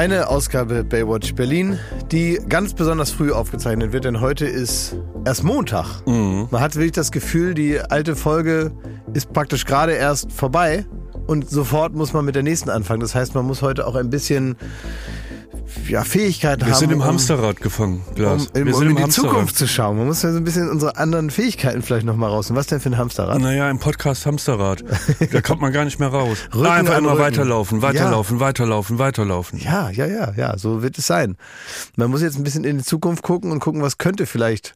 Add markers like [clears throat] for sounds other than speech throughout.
Eine Ausgabe Baywatch Berlin, die ganz besonders früh aufgezeichnet wird, denn heute ist erst Montag. Mhm. Man hat wirklich das Gefühl, die alte Folge ist praktisch gerade erst vorbei und sofort muss man mit der nächsten anfangen. Das heißt, man muss heute auch ein bisschen ja, Fähigkeiten Wir haben. sind im um- Hamsterrad gefangen, Glas. Um, um, Wir um sind in im die Hamsterrad. Zukunft zu schauen. Man muss ja so ein bisschen unsere anderen Fähigkeiten vielleicht nochmal rausnehmen. Was denn für ein Hamsterrad? Naja, im Podcast Hamsterrad. [laughs] da kommt man gar nicht mehr raus. Rücken Einfach immer Rücken. weiterlaufen, weiterlaufen, weiterlaufen, weiterlaufen. Ja, ja, ja, ja, so wird es sein. Man muss jetzt ein bisschen in die Zukunft gucken und gucken, was könnte vielleicht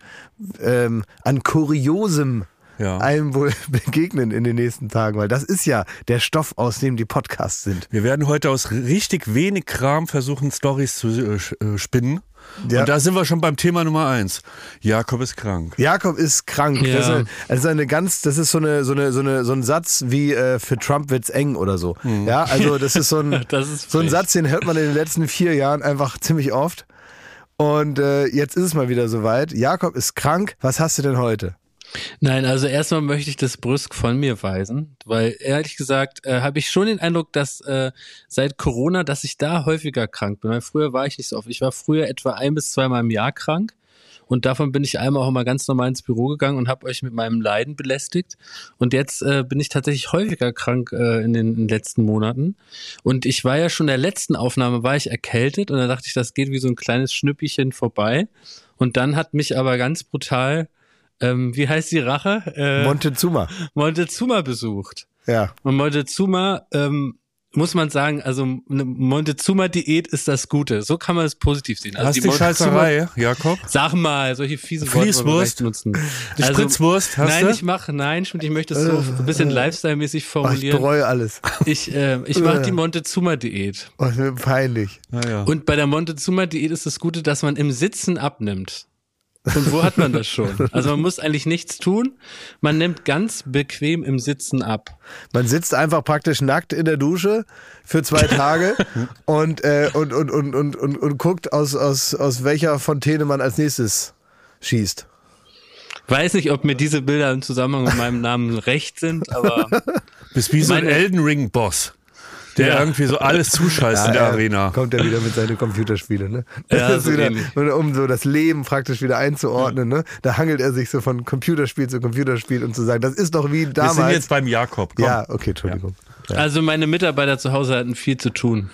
ähm, an Kuriosem Ja. einem wohl [laughs] begegnen in den nächsten Tagen, weil das ist ja der Stoff, aus dem die Podcasts sind. Wir werden heute aus richtig wenig Kram versuchen, Stories zu äh, äh, spinnen. Ja. Und da sind wir schon beim Thema Nummer eins. Jakob ist krank. Jakob ist krank. Ja. Das, ist eine, das ist eine ganz, das ist so eine, so eine, so eine, so ein Satz wie äh, für Trump wird's eng oder so. Ja, also das ist so ein, [laughs] Das ist so ein. Satz, den hört man in den letzten vier Jahren einfach ziemlich oft. Und äh, jetzt ist es mal wieder soweit. Jakob ist krank. Was hast du denn heute? Nein, also erstmal möchte ich das brüsk von mir weisen, weil ehrlich gesagt äh, habe ich schon den Eindruck, dass äh, seit Corona, dass ich da häufiger krank bin. Weil früher war ich nicht so oft. Ich war früher etwa ein bis zweimal im Jahr krank und davon bin ich einmal auch mal ganz normal ins Büro gegangen und habe euch mit meinem Leiden belästigt. Und jetzt äh, bin ich tatsächlich häufiger krank äh, in, den, in den letzten Monaten. Und ich war ja schon in der letzten Aufnahme war ich erkältet und da dachte ich, das geht wie so ein kleines Schnüppchen vorbei. Und dann hat mich aber ganz brutal ähm, wie heißt die Rache? Äh, Montezuma. Montezuma besucht. Ja. Und Montezuma, ähm, muss man sagen, also eine Montezuma-Diät ist das Gute. So kann man es positiv sehen. Also Hast die Montezuma- Scheißerei, Jakob? Sag mal, solche Worte wir Fließwurst? nutzen. Die Spritzwurst, hast nein, du? ich mache, nein, ich möchte es so ein bisschen Lifestyle-mäßig Ach, ich formulieren. bereue alles. Ich, äh, ich mache die Montezuma-Diät. Oh, peinlich. Naja. Und bei der Montezuma-Diät ist das Gute, dass man im Sitzen abnimmt. Und wo hat man das schon? Also man muss eigentlich nichts tun. Man nimmt ganz bequem im Sitzen ab. Man sitzt einfach praktisch nackt in der Dusche für zwei Tage [laughs] und, äh, und, und, und, und, und, und guckt, aus, aus, aus welcher Fontäne man als nächstes schießt. Weiß nicht, ob mir diese Bilder im Zusammenhang mit meinem Namen recht sind, aber [laughs] Bist wie so ein Elden Ring Boss, der Ja. irgendwie so alles zuscheißt in der er Arena. Kommt er wieder mit seinen Computerspielen, ne? [laughs] Ja, [laughs] Das ist so wieder, um so das Leben praktisch wieder einzuordnen, ne? Da hangelt er sich so von Computerspiel zu Computerspiel und zu sagen, das ist doch wie Wir damals. sind jetzt beim Jakob. Komm. ja, okay, Entschuldigung. Ja. also meine Mitarbeiter zu Hause hatten viel zu tun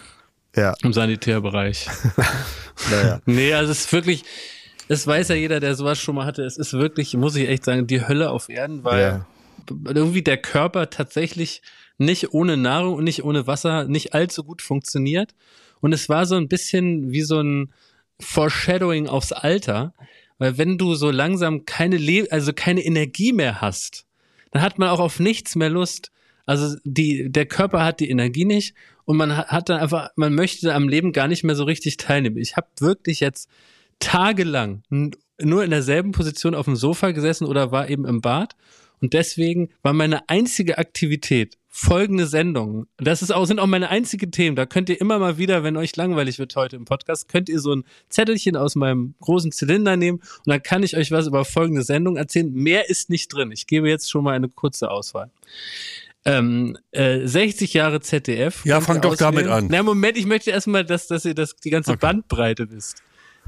ja. im Sanitärbereich. [laughs] Naja. Nee, also es ist wirklich, das weiß ja jeder, der sowas schon mal hatte. Es ist wirklich, muss ich echt sagen, die Hölle auf Erden, weil Ja. irgendwie der Körper tatsächlich nicht ohne Nahrung und nicht ohne Wasser nicht allzu gut funktioniert. Und es war so ein bisschen wie so ein Foreshadowing aufs Alter, weil wenn du so langsam keine Le also keine Energie mehr hast, dann hat man auch auf nichts mehr Lust. Also die, der Körper hat die Energie nicht und man hat- dann einfach, man möchte am Leben gar nicht mehr so richtig teilnehmen. Ich habe wirklich jetzt tagelang nur in derselben Position auf dem Sofa gesessen oder war eben im Bad und deswegen war meine einzige Aktivität folgende Sendung. Das ist auch, sind auch meine einzigen Themen. Da könnt ihr immer mal wieder, wenn euch langweilig wird heute im Podcast, könnt ihr so ein Zettelchen aus meinem großen Zylinder nehmen und dann kann ich euch was über folgende Sendung erzählen. Mehr ist nicht drin. Ich gebe jetzt schon mal eine kurze Auswahl. Ähm, äh, 60 Jahre ZDF. Ja, fang doch damit auswählen. an. Na, Moment, ich möchte erstmal, dass, dass ihr das, die ganze Okay. Bandbreite wisst.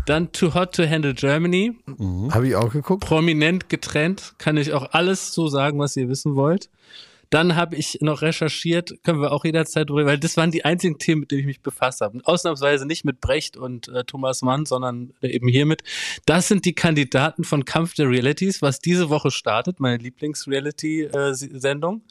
Dann Too Hot to Handle Germany. Habe ich auch geguckt? Prominent getrennt. Kann ich auch alles so sagen, was ihr wissen wollt. Dann habe ich noch recherchiert, können wir auch jederzeit drüber, weil das waren die einzigen Themen, mit denen ich mich befasst habe. Ausnahmsweise nicht mit Brecht und äh, Thomas Mann, sondern äh, eben hiermit. Das sind die Kandidaten von Kampf der Realities, was diese Woche startet, meine Lieblings-Reality-Sendung.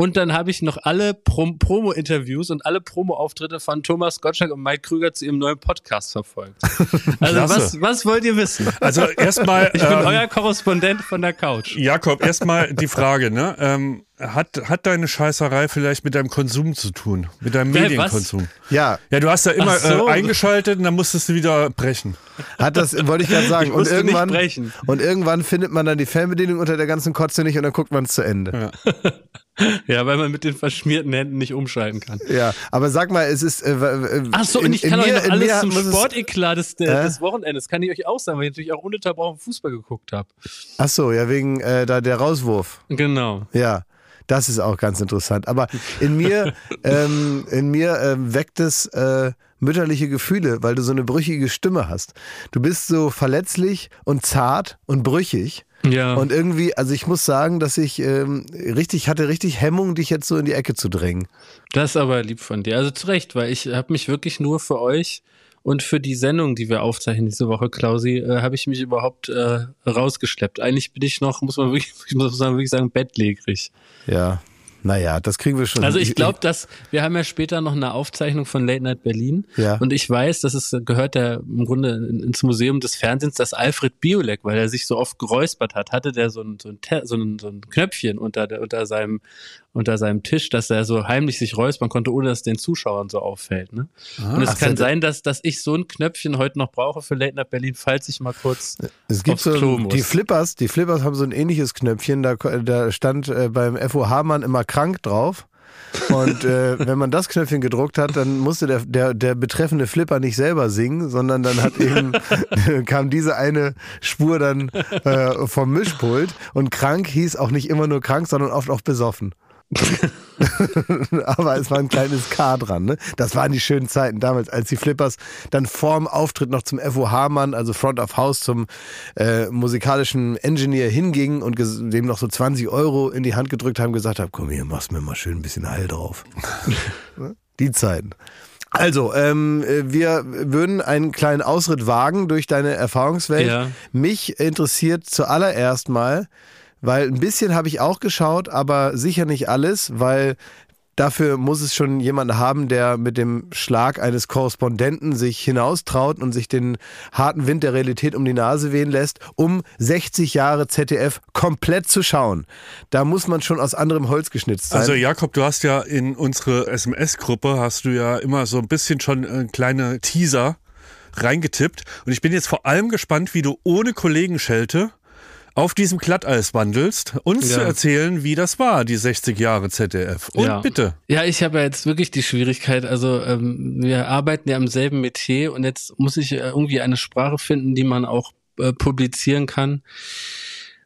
Und dann habe ich noch alle Prom Promo-Interviews und alle Promo-Auftritte von Thomas Gottschalk und Mike Krüger zu ihrem neuen Podcast verfolgt. [laughs] Also was, was wollt ihr wissen? Also erstmal, Ich bin ähm, euer Korrespondent von der Couch. Jakob, erstmal die Frage, ne? Ähm, hat, hat deine Scheißerei vielleicht mit deinem Konsum zu tun? Mit deinem Wer, was? Medienkonsum? Ja, Ja, du hast da immer Ach so. äh, eingeschaltet und dann musstest du wieder brechen. hat das, wollte ich gerade sagen. Ich und irgendwann, brechen. und irgendwann findet man dann die Fernbedienung unter der ganzen Kotze nicht und dann guckt man es zu Ende. Ja, [laughs] [laughs] weil man mit den verschmierten Händen nicht umschalten kann. Ja, aber sag mal, es ist. Äh, äh, Ach so, in- und ich kann mir- euch noch alles zum muss es- Sporteklat des, Hä? des Wochenendes, kann ich euch auch sagen, weil ich natürlich auch ununterbrochen Fußball geguckt habe. Ach so, ja, wegen äh, da der Rauswurf. Genau. Ja, das ist auch ganz interessant. Aber in mir, [laughs] ähm, in mir ähm, weckt es äh, mütterliche Gefühle, weil du so eine brüchige Stimme hast. Du bist so verletzlich und zart und brüchig. Ja. Und irgendwie, also ich muss sagen, dass ich ähm, richtig hatte richtig Hemmung, dich jetzt so in die Ecke zu drängen. Das ist aber lieb von dir. Also zu Recht, weil ich habe mich wirklich nur für euch und für die Sendung, die wir aufzeichnen diese Woche, Klausi, äh, habe ich mich überhaupt äh, rausgeschleppt. Eigentlich bin ich noch, muss man wirklich, [laughs] muss man wirklich sagen, bettlägerig. Ja. Naja, das kriegen wir schon. Also ich glaube, dass wir haben ja später noch eine Aufzeichnung von Late Night Berlin Ja. und ich weiß, dass es gehört ja im Grunde in- ins Museum des Fernsehens, dass Alfred Biolek, weil er sich so oft geräuspert hat, hatte der so ein, so ein, so ein, so ein Knöpfchen unter, der, unter seinem unter seinem Tisch, dass er so heimlich sich räuspern konnte, ohne dass es den Zuschauern so auffällt. Ne? und es kann so, sein, dass, dass ich so ein Knöpfchen heute noch brauche für Late Night Berlin, falls ich mal kurz Es gibt so Klo muss. die Flippers, die Flippers haben so ein ähnliches Knöpfchen, da, da stand äh, beim FOH-Mann immer krank drauf. Und äh, [laughs] wenn man das Knöpfchen gedruckt hat, dann musste der, der, der betreffende Flipper nicht selber singen, sondern dann hat eben [laughs] kam diese eine Spur dann äh, vom Mischpult. Und krank hieß auch nicht immer nur krank, sondern oft auch besoffen. [laughs] Aber es war ein kleines K dran. Ne? Das waren die schönen Zeiten damals, als die Flippers dann vorm Auftritt noch zum FOH-Mann, also Front of House, zum äh, musikalischen Engineer hingingen und dem noch so 20 Euro in die Hand gedrückt haben, gesagt haben, komm hier, mach's mir mal schön ein bisschen Heil drauf. [laughs] Ne? die Zeiten. Also, ähm, äh, wir würden einen kleinen Ausritt wagen durch deine Erfahrungswelt. Ja. Mich interessiert zuallererst mal, weil ein bisschen habe ich auch geschaut, aber sicher nicht alles, weil dafür muss es schon jemanden haben, der mit dem Schlag eines Korrespondenten sich hinaustraut und sich den harten Wind der Realität um die Nase wehen lässt, um 60 Jahre ZDF komplett zu schauen. Da muss man schon aus anderem Holz geschnitzt sein. Also Jakob, du hast ja in unsere SMS-Gruppe hast du ja immer so ein bisschen schon äh, kleine Teaser reingetippt und ich bin jetzt vor allem gespannt, wie du ohne Kollegenschelte auf diesem Glatteis wandelst, uns Ja. zu erzählen, wie das war, die 60 Jahre ZDF. Und Ja. bitte. Ja, ich habe ja jetzt wirklich die Schwierigkeit. Also ähm, wir arbeiten ja im selben Metier und jetzt muss ich äh, irgendwie eine Sprache finden, die man auch äh, publizieren kann.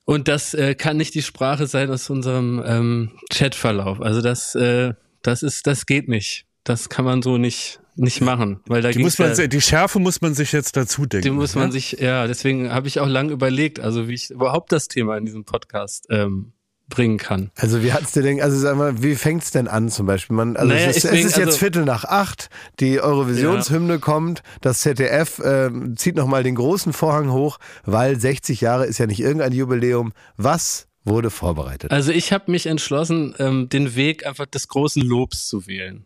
Und das äh, kann nicht die Sprache sein aus unserem ähm, Chatverlauf. Also das, äh, das ist, das geht nicht. Das kann man so nicht nicht machen, weil da Die, muss man, ja, die Schärfe muss man sich jetzt dazu denken. die muss man ne? sich, ja, deswegen habe ich auch lang überlegt, also wie ich überhaupt das Thema in diesem Podcast ähm, bringen kann. Also wie hat's dir denn, also sag mal, wie fängt's denn an zum Beispiel? Man, also Naja, es ist, deswegen, es ist jetzt also- Viertel nach acht, die Eurovisionshymne kommt, das ZDF ähm, zieht nochmal den großen Vorhang hoch, weil 60 Jahre ist ja nicht irgendein Jubiläum. Was wurde vorbereitet? Also ich habe mich entschlossen, ähm, den Weg einfach des großen Lobs zu wählen.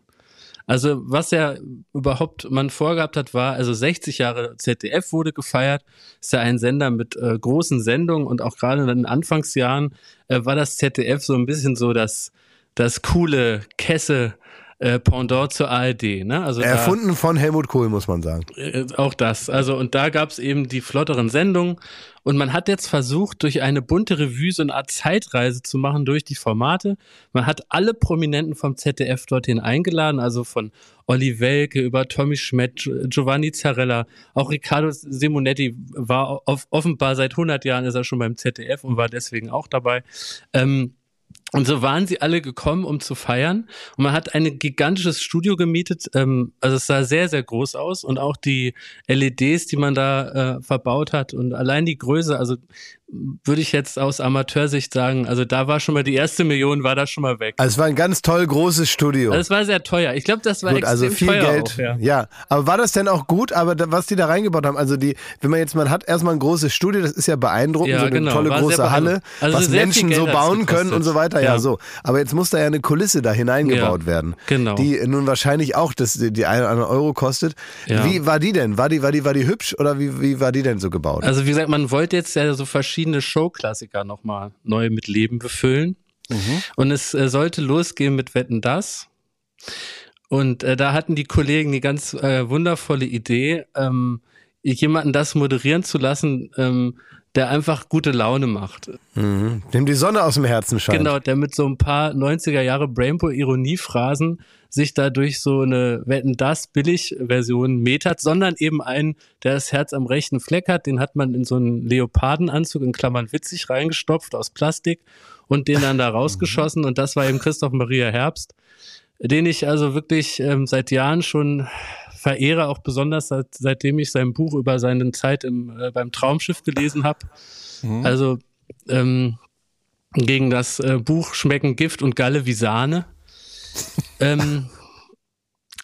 Also was ja überhaupt man vorgehabt hat, war, also 60 Jahre ZDF wurde gefeiert, ist ja ein Sender mit äh, großen Sendungen und auch gerade in den Anfangsjahren äh, war das ZDF so ein bisschen so das, das coole Kesse äh, Pendant zur ARD. Ne? Also da- Erfunden von Helmut Kohl, muss man sagen. äh, auch das. Also, und da gab's eben die flotteren Sendungen. Und man hat jetzt versucht, durch eine bunte Revue so eine Art Zeitreise zu machen durch die Formate. Man hat alle Prominenten vom ZDF dorthin eingeladen, also von Olli Welke über Tommy Schmidt, Gio- Giovanni Zarella, auch Riccardo Simonetti war off offenbar seit 100 Jahren ist er schon beim ZDF und war deswegen auch dabei. Ähm, und so waren sie alle gekommen, um zu feiern. Und man hat ein gigantisches Studio gemietet. Ähm, also es sah sehr, sehr groß aus. Und auch die LEDs, die man da äh, verbaut hat. Und allein die Größe, also würde ich jetzt aus Amateursicht sagen, also da war schon mal die erste Million, war da schon mal weg. Also es war ein ganz toll großes Studio. Also es war sehr teuer. Ich glaube, das war Gut, extrem also viel teuer Geld. Auch, ja. ja. aber war das denn auch gut? Aber da, was die da reingebaut haben, also die, wenn man jetzt, man hat erstmal ein großes Studio, das ist ja beeindruckend, Ja, so eine genau, tolle große Halle. Also was Menschen so bauen können und so weiter. Ja. Ja. so. Aber jetzt muss da ja eine Kulisse da hineingebaut werden, genau. die nun wahrscheinlich auch das, die eine oder andere Euro kostet. Wie war die denn? War die, war die, war die hübsch oder wie, wie war die denn so gebaut? Also wie gesagt, man wollte jetzt ja so verschiedene Showklassiker nochmal neu mit Leben befüllen. Und es äh, sollte losgehen mit Wetten das. Und äh, da hatten die Kollegen die ganz äh, wundervolle Idee, ähm, jemanden das moderieren zu lassen, ähm, der einfach gute Laune macht. mhm. Dem die Sonne aus dem Herzen scheint. Genau, der mit so ein paar 90er Jahre Brainpool-Ironiephrasen sich da durch so eine Wetten das Billig-Version metert, sondern eben einen, der das Herz am rechten Fleck hat, den hat man in so einen Leopardenanzug in Klammern witzig reingestopft aus Plastik und den dann da [laughs] rausgeschossen und das war eben Christoph Maria Herbst, den ich also wirklich ähm, seit Jahren schon verehre auch besonders, seit, seitdem ich sein Buch über seine Zeit im, äh, beim Traumschiff gelesen habe. Mhm. Also ähm, gegen das äh, Buch schmecken Gift und Galle wie Sahne. [laughs] ähm,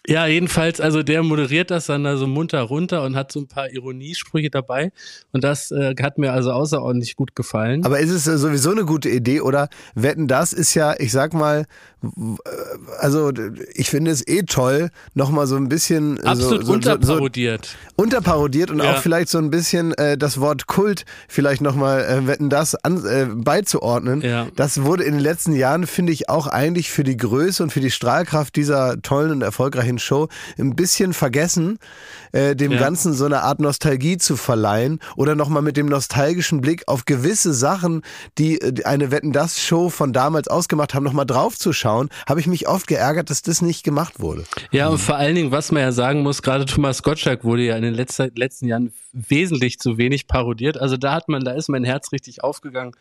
ja, jedenfalls, also der moderiert das dann da so munter runter und hat so ein paar Ironiesprüche dabei. Und das äh, hat mir also außerordentlich gut gefallen. Aber ist es äh, sowieso eine gute Idee oder wetten, das ist ja, ich sag mal, also ich finde es eh toll, nochmal so ein bisschen Absolut so, so, unterparodiert. So, unterparodiert und ja. auch vielleicht so ein bisschen äh, das Wort Kult vielleicht nochmal, äh, wetten das, an, äh, beizuordnen. Ja. Das wurde in den letzten Jahren, finde ich, auch eigentlich für die Größe und für die Strahlkraft dieser tollen und erfolgreichen Show ein bisschen vergessen, äh, dem ja. Ganzen so eine Art Nostalgie zu verleihen oder nochmal mit dem nostalgischen Blick auf gewisse Sachen, die äh, eine Wetten das Show von damals ausgemacht haben, nochmal draufzuschauen anschauen, habe ich mich oft geärgert, dass das nicht gemacht wurde. Ja, und vor allen Dingen, was man ja sagen muss, gerade Thomas Gottschalk wurde ja in den letzten, letzten Jahren wesentlich zu wenig parodiert. Also da hat man, da ist mein Herz richtig aufgegangen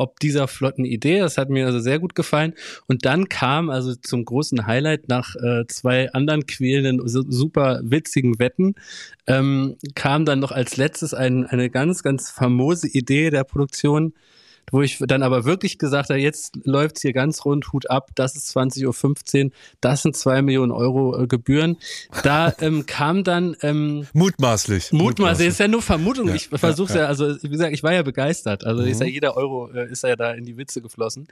ob dieser flotten Idee. Das hat mir also sehr gut gefallen. Und dann kam also zum großen Highlight nach äh, zwei anderen quälenden, super witzigen Wetten, ähm, kam dann noch als letztes ein, eine ganz, ganz famose Idee der Produktion, wo ich dann aber wirklich gesagt habe, jetzt läuft's hier ganz rund, Hut ab, das ist 20.15 Uhr, das sind zwei Millionen Euro äh, Gebühren. Da [laughs] ähm, kam dann ähm, mutmaßlich. Mutmaßlich, ist ja nur Vermutung. Ja, ich versuche ja, ja, also wie gesagt, ich war ja begeistert. Also mhm. ist ja mhm. jeder Euro äh, ist ja da in die Witze geflossen.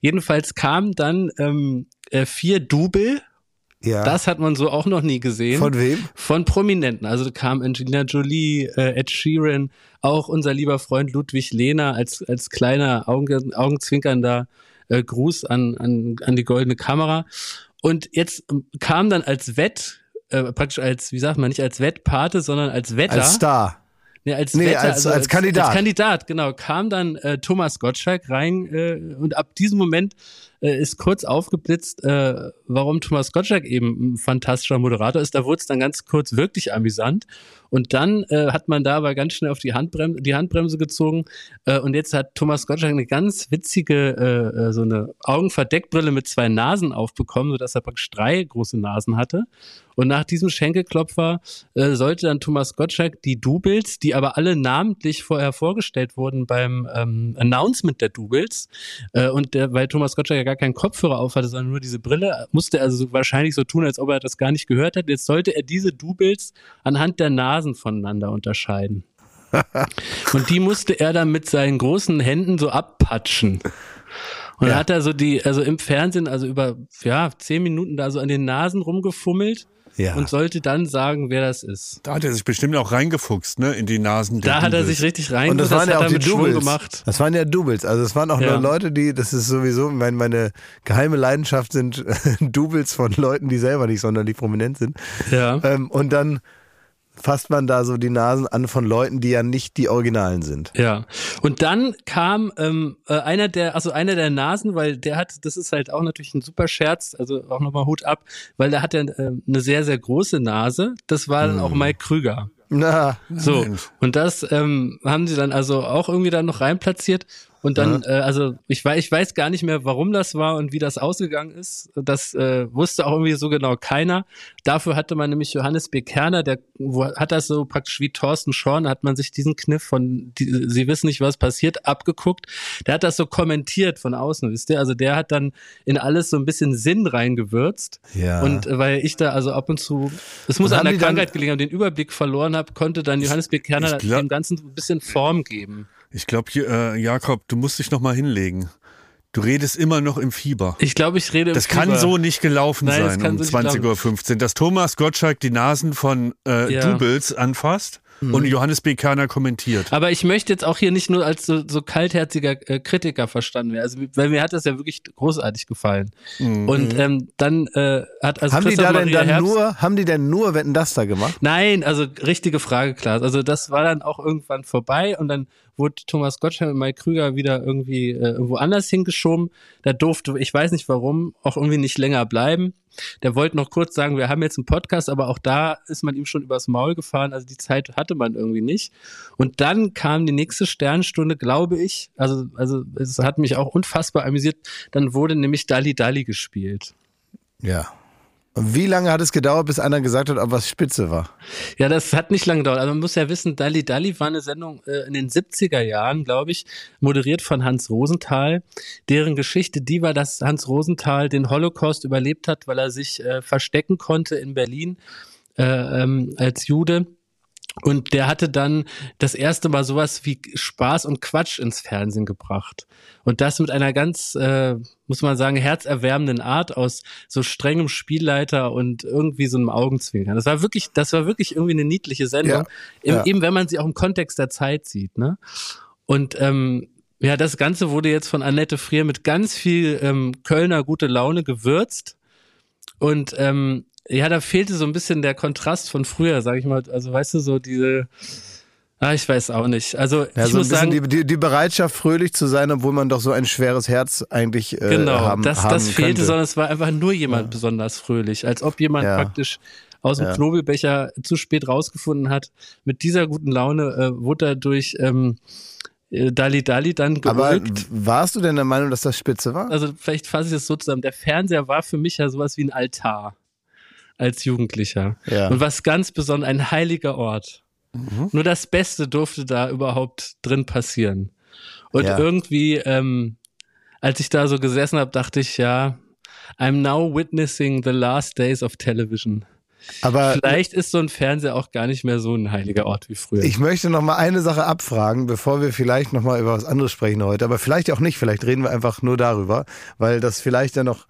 Jedenfalls kam dann ähm, äh, vier Double ja. Das hat man so auch noch nie gesehen. Von wem? Von Prominenten. Also kam Angelina Jolie, äh, Ed Sheeran, auch unser lieber Freund Ludwig Lehner als, als kleiner Augen, augenzwinkernder äh, Gruß an, an, an die goldene Kamera. Und jetzt ähm, kam dann als Wett, äh, praktisch als, wie sagt man, nicht als Wettpate, sondern als Wetter. Als Star. Nee, als, nee, Wetter, als, also als, als, Kandidat. Als Kandidat, genau. Kam dann äh, Thomas Gottschalk rein äh, und ab diesem Moment äh, ist kurz aufgeblitzt, äh, warum Thomas Gottschalk eben ein fantastischer Moderator ist. Da wurde es dann ganz kurz wirklich amüsant. Und dann äh, hat man da aber ganz schnell auf die Handbremse, die Handbremse gezogen. Äh, und jetzt hat Thomas Gottschalk eine ganz witzige, äh, äh, so eine Augenverdeckbrille mit zwei Nasen aufbekommen, sodass er praktisch drei große Nasen hatte. Und nach diesem Schenkelklopfer äh, sollte dann Thomas Gottschalk die Doubles, die aber alle namentlich vorher vorgestellt wurden beim ähm, Announcement der Doubles, äh, und der, weil Thomas Gottschalk ja gar keinen Kopfhörer auf hatte, sondern nur diese Brille, musste er also wahrscheinlich so tun, als ob er das gar nicht gehört hat. Jetzt sollte er diese Doubles anhand der Nasen Nasen voneinander unterscheiden. [laughs] und die musste er dann mit seinen großen Händen so abpatschen. Und ja. hat er so die, also im Fernsehen, also über ja zehn Minuten da so an den Nasen rumgefummelt. Ja. Und sollte dann sagen, wer das ist. Da hat er sich bestimmt auch reingefuchst, ne, in die Nasen. Da hat er sich richtig reingefuchst. Und das, das waren ja auch die Doubles. Gemacht. Das waren ja Doubles. Also es waren auch ja. nur Leute, die, das ist sowieso, meine, meine geheime Leidenschaft sind [laughs] Doubles von Leuten, die selber nicht sonderlich prominent sind. Ja. Ähm, und dann fasst man da so die Nasen an von Leuten, die ja nicht die Originalen sind. Ja. Und dann kam ähm, äh, einer der, also einer der Nasen, weil der hat, das ist halt auch natürlich ein super Scherz, also auch nochmal Hut ab, weil der hat ja äh, eine sehr, sehr große Nase. Das war dann hm. auch Mike Krüger. Na, so. Und das ähm, haben sie dann also auch irgendwie dann noch reinplatziert. Und dann, ja. äh, also ich weiß, ich weiß gar nicht mehr, warum das war und wie das ausgegangen ist. Das äh, wusste auch irgendwie so genau keiner. Dafür hatte man nämlich Johannes B. Kerner, der wo, hat das so praktisch wie Thorsten Schorn, hat man sich diesen Kniff von die, Sie wissen nicht, was passiert, abgeguckt. Der hat das so kommentiert von außen, wisst ihr? Also der hat dann in alles so ein bisschen Sinn reingewürzt. Ja. Und äh, weil ich da also ab und zu, es muss an der Krankheit gelegen haben, den Überblick verloren habe, konnte dann Johannes B. Kerner dem Ganzen ein bisschen Form geben. Ich glaube, äh, Jakob, du musst dich noch mal hinlegen. Du redest immer noch im Fieber. Ich glaube, ich rede im das Fieber. kann so nicht gelaufen Nein, sein um so 20.15 Uhr. Dass Thomas Gottschalk die Nasen von äh, ja. Doubles anfasst Mhm. Und Johannes B. Kerner kommentiert. Aber ich möchte jetzt auch hier nicht nur als so, so kaltherziger äh, Kritiker verstanden werden. Also, weil mir hat das ja wirklich großartig gefallen. Mhm. Und ähm, dann äh, hat also haben die da denn dann Herbst, nur, haben die denn nur Wetten das da gemacht? Nein, also richtige Frage, klar. Also das war dann auch irgendwann vorbei und dann wurde Thomas Gottschalk und Mike Krüger wieder irgendwie äh, irgendwo anders hingeschoben. Da durfte, ich weiß nicht warum, auch irgendwie nicht länger bleiben. Der wollte noch kurz sagen, wir haben jetzt einen Podcast, aber auch da ist man ihm schon übers Maul gefahren. Also die Zeit hatte man irgendwie nicht. Und dann kam die nächste Sternstunde, glaube ich. Also, also es hat mich auch unfassbar amüsiert. Dann wurde nämlich Dali Dali gespielt. Ja. Wie lange hat es gedauert, bis einer gesagt hat, ob was spitze war? Ja, das hat nicht lange gedauert. Also man muss ja wissen, Dalli Dalli war eine Sendung äh, in den 70er Jahren, glaube ich, moderiert von Hans Rosenthal. Deren Geschichte, die war, dass Hans Rosenthal den Holocaust überlebt hat, weil er sich äh, verstecken konnte in Berlin äh, ähm, als Jude und der hatte dann das erste Mal sowas wie Spaß und Quatsch ins Fernsehen gebracht. Und das mit einer ganz, äh, muss man sagen, herzerwärmenden Art aus so strengem Spielleiter und irgendwie so einem Augenzwinkern. Das war wirklich, das war wirklich irgendwie eine niedliche Sendung. Ja, ja. Eben wenn man sie auch im Kontext der Zeit sieht, ne? Und ähm, ja, das Ganze wurde jetzt von Annette Frier mit ganz viel ähm, Kölner gute Laune gewürzt. Und ähm, ja, da fehlte so ein bisschen der Kontrast von früher, sag ich mal. Also weißt du, so diese, ah, ich weiß auch nicht. Also Ja, ich so muss sagen, die, die, die Bereitschaft, fröhlich zu sein, obwohl man doch so ein schweres Herz eigentlich äh, genau, haben, das, haben das fehlte, könnte. sondern es war einfach nur jemand besonders fröhlich, als ob jemand Ja. praktisch aus dem Ja. Knobelbecher zu spät rausgefunden hat. Mit dieser guten Laune äh, wurde er durch ähm, äh, Dali Dali dann Aber gerückt. warst du denn der Meinung, dass das spitze war? Also vielleicht fasse ich das so zusammen. Der Fernseher war für mich ja sowas wie ein Altar als Jugendlicher. Ja. Und was ganz besonders, ein heiliger Ort. Mhm. Nur das Beste durfte da überhaupt drin passieren. Und Ja. irgendwie, ähm, als ich da so gesessen habe, dachte ich, ja, I'm now witnessing the last days of television. Aber Vielleicht ist so ein Fernseher auch gar nicht mehr so ein heiliger Ort wie früher. ich möchte noch mal eine Sache abfragen, bevor wir vielleicht noch mal über was anderes sprechen heute. Aber vielleicht auch nicht. Vielleicht reden wir einfach nur darüber, weil das vielleicht ja noch,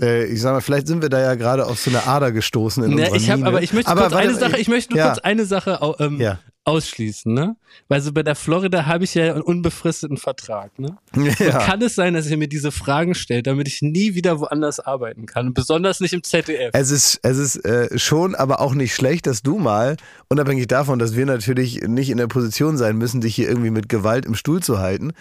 äh, ich sag mal, vielleicht sind wir da ja gerade auf so eine Ader gestoßen in Ja, unserer ich hab, Mine. aber ich möchte Aber kurz warte, eine Sache, ich möchte nur ja, kurz eine Sache ähm, Ja. Ausschließen, ne? Weil so bei der Florida habe ich ja einen unbefristeten Vertrag, ne? [laughs] Ja. Kann es sein, dass ihr mir diese Fragen stellt, damit ich nie wieder woanders arbeiten kann? Besonders nicht im ZDF. Es ist, es ist äh, schon, aber auch nicht schlecht, dass du mal, unabhängig davon, dass wir natürlich nicht in der Position sein müssen, dich hier irgendwie mit Gewalt im Stuhl zu halten,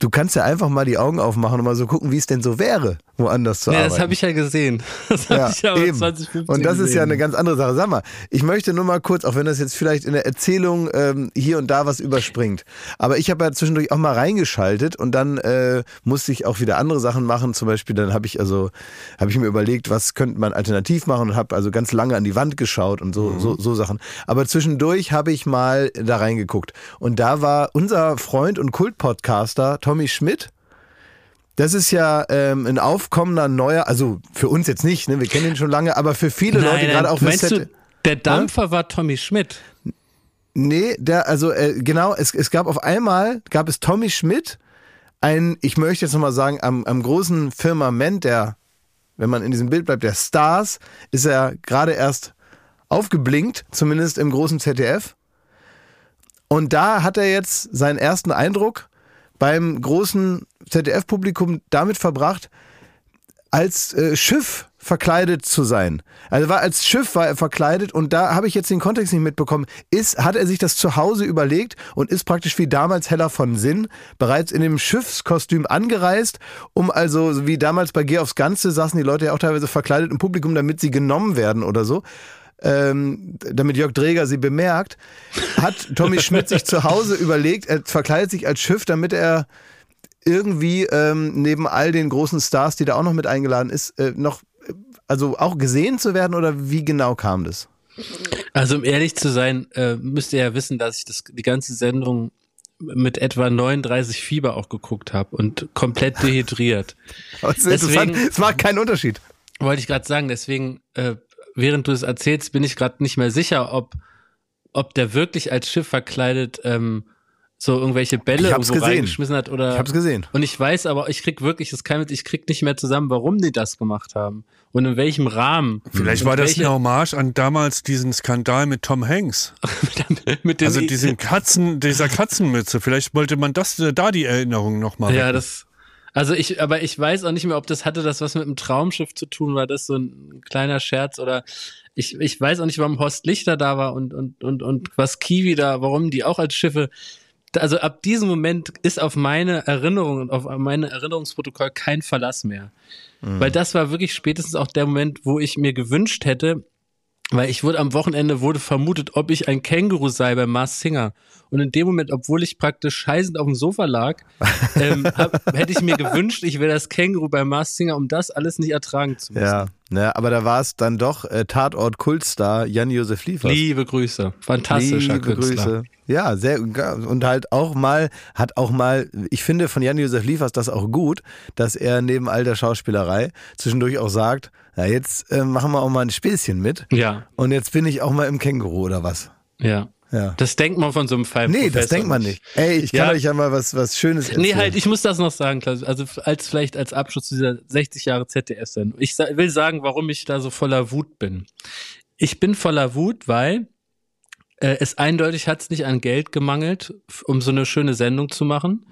du kannst ja einfach mal die Augen aufmachen und mal so gucken, wie es denn so wäre, woanders zu Ja, arbeiten. das habe ich ja gesehen. [laughs] Das habe Ja, ich ja eben. 2015 Und das ist ja gesehen. eine ganz andere Sache. Sag mal, ich möchte nur mal kurz, auch wenn das jetzt vielleicht in der Erzählung ähm, hier und da was überspringt, aber ich habe ja zwischendurch auch mal reingeschaltet und dann äh, musste ich auch wieder andere Sachen machen. Zum Beispiel, dann habe ich also habe ich mir überlegt, was könnte man alternativ machen und habe also ganz lange an die Wand geschaut und so so, so Sachen. Aber zwischendurch habe ich mal da reingeguckt und da war unser Freund und Kultpodcaster Tommy Schmidt. Das ist ja ähm, ein aufkommender neuer, also für uns jetzt nicht, ne? wir kennen ihn schon lange, aber für viele Leute, gerade auch meinst du, der Dampfer war Tommy Schmidt. Nee, der, also äh, genau, es, es gab auf einmal, gab es Tommy Schmidt, ein, ich möchte jetzt nochmal sagen, am, am großen Firmament der, wenn man in diesem Bild bleibt, der Stars, ist er gerade erst aufgeblinkt, zumindest im großen ZDF. Und da hat er jetzt seinen ersten Eindruck beim großen ZDF-Publikum damit verbracht, als äh, Schiff verkleidet zu sein. Also war als Schiff war er verkleidet und da habe ich jetzt den Kontext nicht mitbekommen. Ist hat er sich das zu Hause überlegt und ist praktisch wie damals Heller von Sinn bereits in dem Schiffskostüm angereist, um also so wie damals bei Geh aufs Ganze saßen die Leute ja auch teilweise verkleidet im Publikum, damit sie genommen werden oder so. Ähm, damit Jörg Dreger sie bemerkt, hat Tommy [laughs] Schmidt sich zu Hause überlegt, er verkleidet sich als Schiff, damit er irgendwie ähm, neben all den großen Stars, die da auch noch mit eingeladen ist, äh, noch, äh, also auch gesehen zu werden oder wie genau kam das? Also um ehrlich zu sein, äh, müsst ihr ja wissen, dass ich das, die ganze Sendung mit etwa 39 Fieber auch geguckt habe und komplett dehydriert. [laughs] Aber es ist Deswegen- interessant, es macht keinen Unterschied. Wollte ich gerade sagen, deswegen, äh, während du es erzählst, bin ich gerade nicht mehr sicher, ob, ob der wirklich als Schiff verkleidet ähm, so irgendwelche Bälle irgendwo gesehen. reingeschmissen hat oder. Ich hab's gesehen. Und ich weiß aber, ich krieg wirklich, das kann ich krieg nicht mehr zusammen, warum die das gemacht haben und in welchem Rahmen. Vielleicht war das eine Hommage an damals diesen Skandal mit Tom Hanks. [laughs] mit dem Also diesen Katzen, dieser Katzenmütze. Vielleicht wollte man das äh, da die Erinnerung nochmal. Ja, das. Also ich, aber ich weiß auch nicht mehr, ob das hatte das was mit einem Traumschiff zu tun, war das so ein kleiner Scherz oder ich, ich weiß auch nicht, warum Horst Lichter da war und, und, und, und was Kiwi da, warum die auch als Schiffe. Also ab diesem Moment ist auf meine Erinnerung und auf meine Erinnerungsprotokoll kein Verlass mehr. Weil das war wirklich spätestens auch der Moment, wo ich mir gewünscht hätte, weil ich wurde am Wochenende wurde vermutet, ob ich ein Känguru sei bei Mars Singer. Und in dem Moment, obwohl ich praktisch scheißend auf dem Sofa lag, ähm, hab, hätte ich mir gewünscht, ich wäre das Känguru bei Mars Singer, um das alles nicht ertragen zu müssen. Ja, Ne, aber da war es dann doch äh, Tatort Kultstar Jan-Josef Liefers. Liebe Grüße. Fantastischer Liebe Künstler. Grüße. Ja, sehr und halt auch mal hat auch mal, ich finde von Jan-Josef Liefers das auch gut, dass er neben all der Schauspielerei zwischendurch auch sagt, na jetzt äh, machen wir auch mal ein Späßchen mit Ja, und jetzt bin ich auch mal im Känguru oder was. ja. Ja. Das denkt man von so einem Fall. Nee, das denkt man nicht. Ey, ich kann Ja. euch ja mal was, was Schönes erzählen. Nee, halt, ich muss das noch sagen, Klaus. Also als vielleicht als Abschluss zu dieser 60 Jahre ZDF-Sendung. Ich sa- will sagen, warum ich da so voller Wut bin. Ich bin voller Wut, weil äh, es eindeutig hat es nicht an Geld gemangelt, um so eine schöne Sendung zu machen.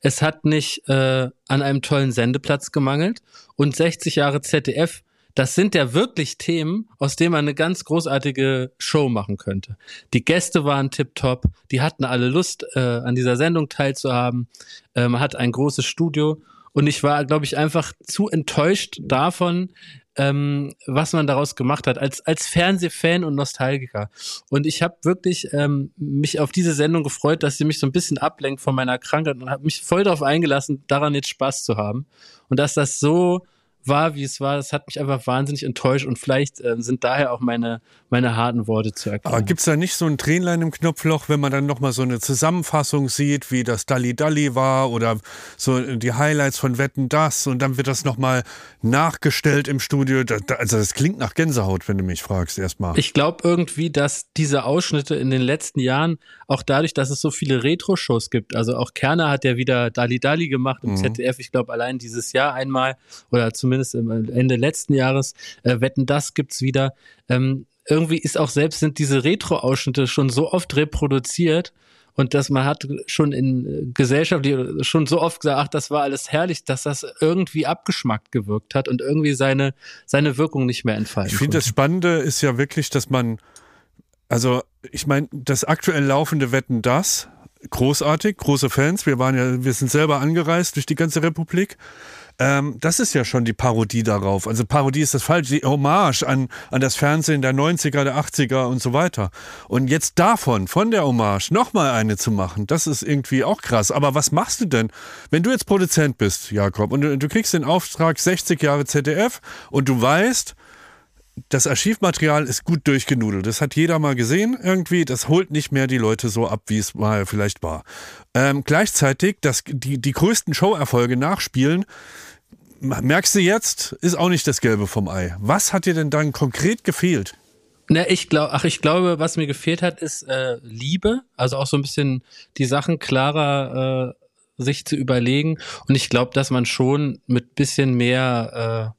Es hat nicht äh, an einem tollen Sendeplatz gemangelt. Und 60 Jahre ZDF, das sind ja wirklich Themen, aus denen man eine ganz großartige Show machen könnte. Die Gäste waren tipptopp, die hatten alle Lust, äh, an dieser Sendung teilzuhaben. Äh, man hat ein großes Studio und ich war, glaube ich, einfach zu enttäuscht davon, ähm, was man daraus gemacht hat, als, als Fernsehfan und Nostalgiker. Und ich habe wirklich ähm, mich auf diese Sendung gefreut, dass sie mich so ein bisschen ablenkt von meiner Krankheit und habe mich voll darauf eingelassen, daran jetzt Spaß zu haben. Und dass das so war, wie es war, das hat mich einfach wahnsinnig enttäuscht und vielleicht ähm, sind daher auch meine, meine harten Worte zu erkennen. Aber gibt's da nicht so ein Tränlein im Knopfloch, wenn man dann nochmal so eine Zusammenfassung sieht, wie das Dalli Dalli war oder so die Highlights von Wetten das und dann wird das nochmal nachgestellt im Studio. Da, da, also das klingt nach Gänsehaut, wenn du mich fragst erstmal. Ich glaube irgendwie, dass diese Ausschnitte in den letzten Jahren, auch dadurch, dass es so viele Retro-Shows gibt, also auch Kerner hat ja wieder Dali Dali gemacht im ZDF, ich glaube allein dieses Jahr einmal oder zumindest im Ende letzten Jahres, äh, Wetten, das gibt's wieder. Ähm, irgendwie ist auch selbst sind diese Retro-Ausschnitte schon so oft reproduziert, und dass man hat schon in äh, Gesellschaft schon so oft gesagt, ach, das war alles herrlich, dass das irgendwie abgeschmackt gewirkt hat und irgendwie seine, seine Wirkung nicht mehr entfalten Ich finde, das Spannende ist ja wirklich, dass man, also ich meine, das aktuell laufende Wetten das, großartig, große Fans. Wir waren ja, wir sind selber angereist durch die ganze Republik. Ähm, das ist ja schon die Parodie darauf. Also Parodie ist das falsch, die Hommage an, an das Fernsehen der 90er, der 80er und so weiter. Und jetzt davon, von der Hommage, nochmal eine zu machen, das ist irgendwie auch krass. Aber was machst du denn, wenn du jetzt Produzent bist, Jakob, und du, du kriegst den Auftrag 60 Jahre ZDF und du weißt, das Archivmaterial ist gut durchgenudelt. Das hat jeder mal gesehen irgendwie. Das holt nicht mehr die Leute so ab, wie es mal vielleicht war. Ähm, gleichzeitig, dass die, die größten Showerfolge nachspielen, merkst du jetzt, ist auch nicht das Gelbe vom Ei. Was hat dir denn dann konkret gefehlt? Na, ich glaube, ach, ich glaube, was mir gefehlt hat, ist äh, Liebe, also auch so ein bisschen die Sachen klarer äh, sich zu überlegen. Und ich glaube, dass man schon mit bisschen mehr, äh,